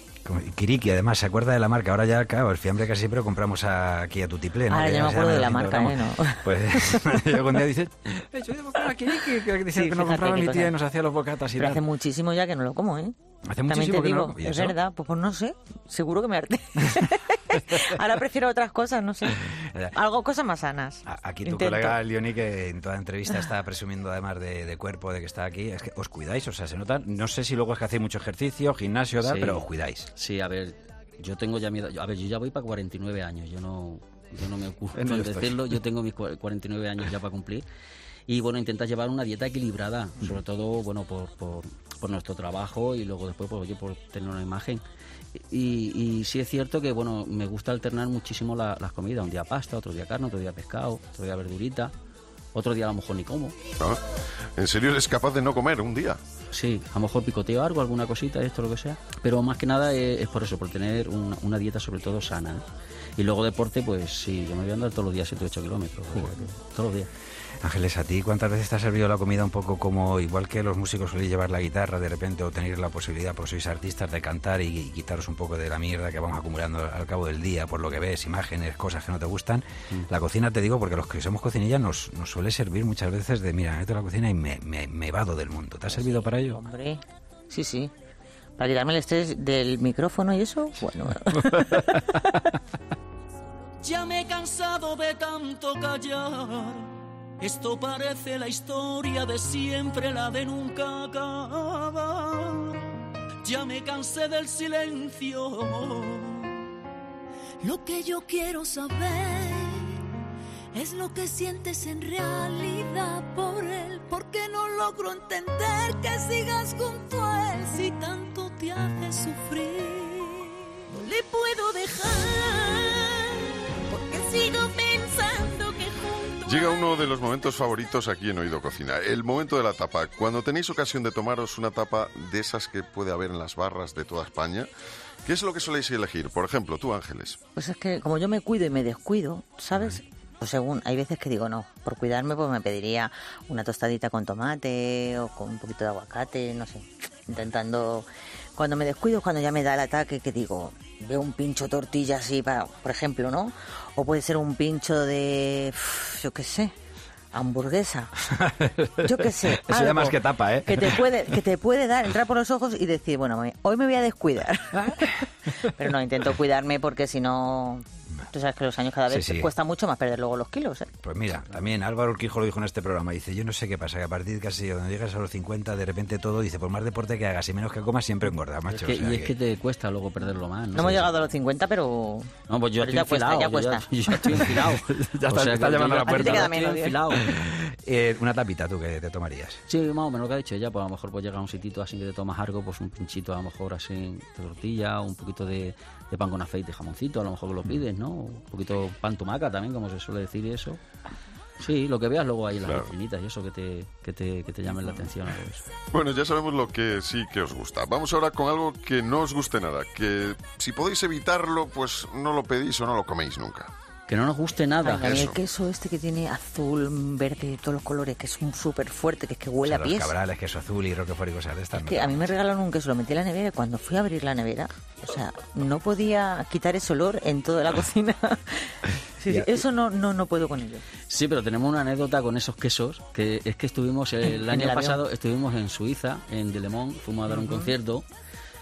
Kiriki, además, se acuerda de la marca. Ahora ya, claro, el fiambre casi siempre lo compramos aquí a Tutiplé, ¿no? Ahora ya no me acuerdo de la 200 marca, ¿eh? No. Pues <laughs> <laughs> yo algún día dices, "Eh, yo debo comprar a Kiriki, que dice Sí, que nos compraba mi cosa. tía y nos hacía los bocatas y Pero tal. hace muchísimo ya que no lo como, ¿eh? Hace También te que no digo, ¿y es verdad, pues, pues no sé, seguro que me harté. <laughs> Ahora prefiero otras cosas, no sé. <laughs> Algo, cosas más sanas. Aquí tu Intento. colega Leoni, que en toda entrevista está presumiendo además de, de cuerpo, de que está aquí, es que os cuidáis, o sea, se nota, no sé si luego es que hacéis mucho ejercicio, gimnasio, tal, Sí. pero os cuidáis. Sí, a ver, yo tengo ya mi edad, yo- a ver, yo ya voy para 49 años, yo no, yo no me <laughs> ocupo estoy. decirlo, yo tengo mis cua- 49 años ya para cumplir. Y bueno, intentas llevar una dieta equilibrada, sobre todo, bueno, por, por, por nuestro trabajo y luego después, pues, oye, por tener una imagen. Y, y sí es cierto que, bueno, me gusta alternar muchísimo la- las comidas. Un día pasta, otro día carne, otro día pescado, otro día verdurita. Otro día a lo mejor ni como. Ah, ¿En serio eres capaz de no comer un día? Sí, a lo mejor picoteo algo, alguna cosita, esto, lo que sea. Pero más que nada es, es por eso, por tener una, una dieta sobre todo sana. ¿eh? Y luego deporte, pues sí, yo me voy a andar todos los días 7 8 kilómetros. Todos los días. Ángeles, ¿a ti cuántas veces te ha servido la comida un poco como, igual que los músicos soléis llevar la guitarra de repente o tener la posibilidad, porque sois artistas, de cantar y, y quitaros un poco de la mierda que vamos acumulando al cabo del día, por lo que ves, imágenes, cosas que no te gustan? La cocina, te digo, porque los que somos cocinillas nos, nos suele servir muchas veces de, mira, me meto en la cocina y me, me, me vado del mundo. ¿Te ha servido para ello? Hombre, sí, sí. Para quitarme el estrés del micrófono y eso, bueno. <laughs> Ya me he cansado de tanto callar. Esto parece la historia de siempre, la de nunca acabar. Ya me cansé del silencio. Lo que yo quiero saber es lo que sientes en realidad por él. Porque no logro entender que sigas junto a él si tanto te hace sufrir. No le puedo dejar Llega uno de los momentos favoritos aquí en Oído Cocina, el momento de la tapa. Cuando tenéis ocasión de tomaros una tapa de esas que puede haber en las barras de toda España, ¿qué es lo que soléis elegir? Por ejemplo, tú, Ángeles. Pues es que como yo me cuido y me descuido, ¿sabes? Pues según, hay veces que digo, no, por cuidarme pues me pediría una tostadita con tomate o con un poquito de aguacate, no sé, intentando... Cuando me descuido es cuando ya me da el ataque que digo, veo un pincho tortilla así, para, por ejemplo, ¿no? O puede ser un pincho de, yo qué sé, hamburguesa. <laughs> Yo qué sé. Eso ya más que tapa, ¿eh? Que te puede, que te puede dar, entrar por los ojos y decir, bueno, hoy me voy a descuidar. <laughs> Pero no, intento cuidarme porque si no, tú sabes que los años cada vez sí. cuesta mucho más perder luego los kilos, ¿eh? Pues mira, también Álvaro Urquijo lo dijo en este programa. Dice, yo no sé qué pasa, que a partir casi cuando llegas a los 50, de repente todo, dice, por más deporte que hagas y menos que comas, siempre engordas, Es macho. que- O sea y es que te cuesta luego perderlo más. No hemos llegado a los 50, pero... No, pues yo pero estoy ya cuesta, ya yo cuesta. ya- yo ya estoy enfilado. <laughs> Ya está- O sea, te está llamando yo a la ya- puerta, estoy menos, enfilado. Eh, una tapita tú que te tomarías. Sí, más o menos lo que ha dicho ella, pues a lo mejor pues llega a un sitito así que te tomas algo, pues un pinchito a lo mejor así de tortilla, un poquito de, de pan con aceite, jamoncito, a lo mejor que lo pides, ¿no? Un poquito pan tumaca también, como se suele decir eso. Sí, lo que veas luego ahí en las Claro. vecinitas y eso que te, que te, que te llamen la atención. Bueno, ya sabemos lo que sí que os gusta. Vamos ahora con algo que no os guste nada, que si podéis evitarlo, pues no lo pedís o no lo coméis nunca. Que no nos guste nada. Ay, el Eso. queso este que tiene azul, verde, todos los colores, que es un súper fuerte, que es que huele O sea, a los pies. cabrales, queso azul y roquefort y cosas de estas. Es que a mí me regalaron un queso, lo metí en la nevera y cuando fui a abrir la nevera, o sea, no podía quitar ese olor en toda la <laughs> cocina. Sí, sí, Ya. eso no, no, no puedo con ello. Sí, pero tenemos una anécdota con esos quesos, que es que estuvimos el <laughs> año el pasado, estuvimos en Suiza, en Delemont, fuimos a dar un concierto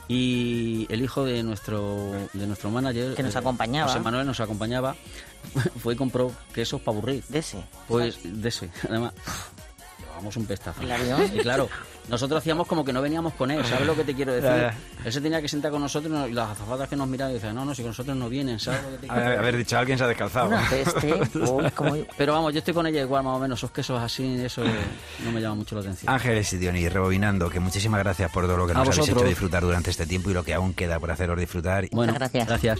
y el hijo de nuestro de nuestro manager Que nos eh, acompañaba. José Manuel nos acompañaba <laughs> fue y compró quesos para aburrir De ese. pues de ese además llevábamos un pestazo ¿El avión? y claro nosotros hacíamos como que no veníamos con él ¿sabes lo que te quiero decir? <laughs> Él se tenía que sentar con nosotros y las azafatas que nos miraban y decían no, no, si con nosotros no vienen ¿sabes lo que te quiero Haber, haber dicho, alguien se ha descalzado. Una peste. <laughs> Uy, como- pero vamos, yo estoy con ella igual, más o menos. Esos quesos así, eso no me llama mucho la atención. Ángeles y Dionis, rebobinando, que muchísimas gracias por todo lo que nos habéis hecho disfrutar durante este tiempo y lo que aún queda por haceros disfrutar. Bueno, gracias. gracias.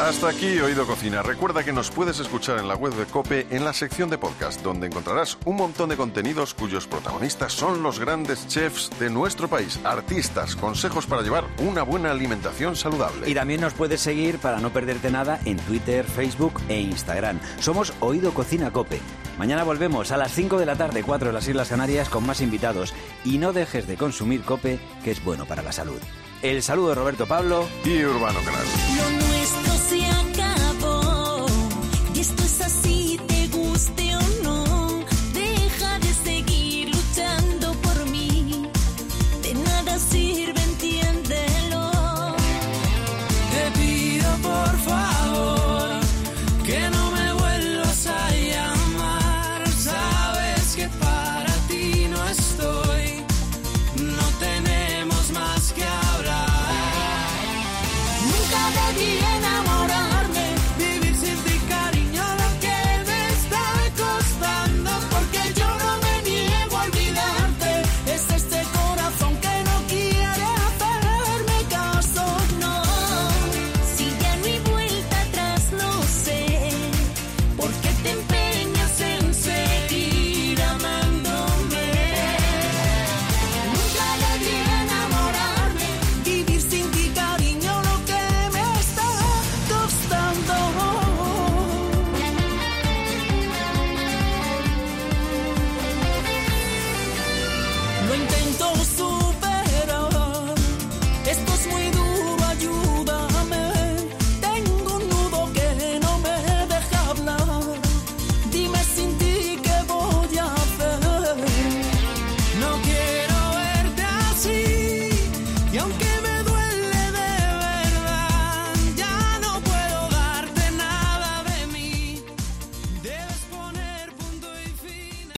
Hasta aquí Oído Cocina. Recuerda que nos puedes escuchar en la web de Cope en la sección de podcast, donde encontrarás un montón de contenidos cuyos protagonistas son los grandes chefs de nuestro país, artistas, consejos para llevar una buena alimentación saludable. Y también nos puedes seguir para no perderte nada en Twitter, Facebook e Instagram. Somos Oído Cocina Cope. Mañana volvemos a las 5 de la tarde, 4 de las Islas Canarias, con más invitados. Y no dejes de consumir Cope, que es bueno para la salud. El saludo de Roberto Pablo. y Urbano Canal.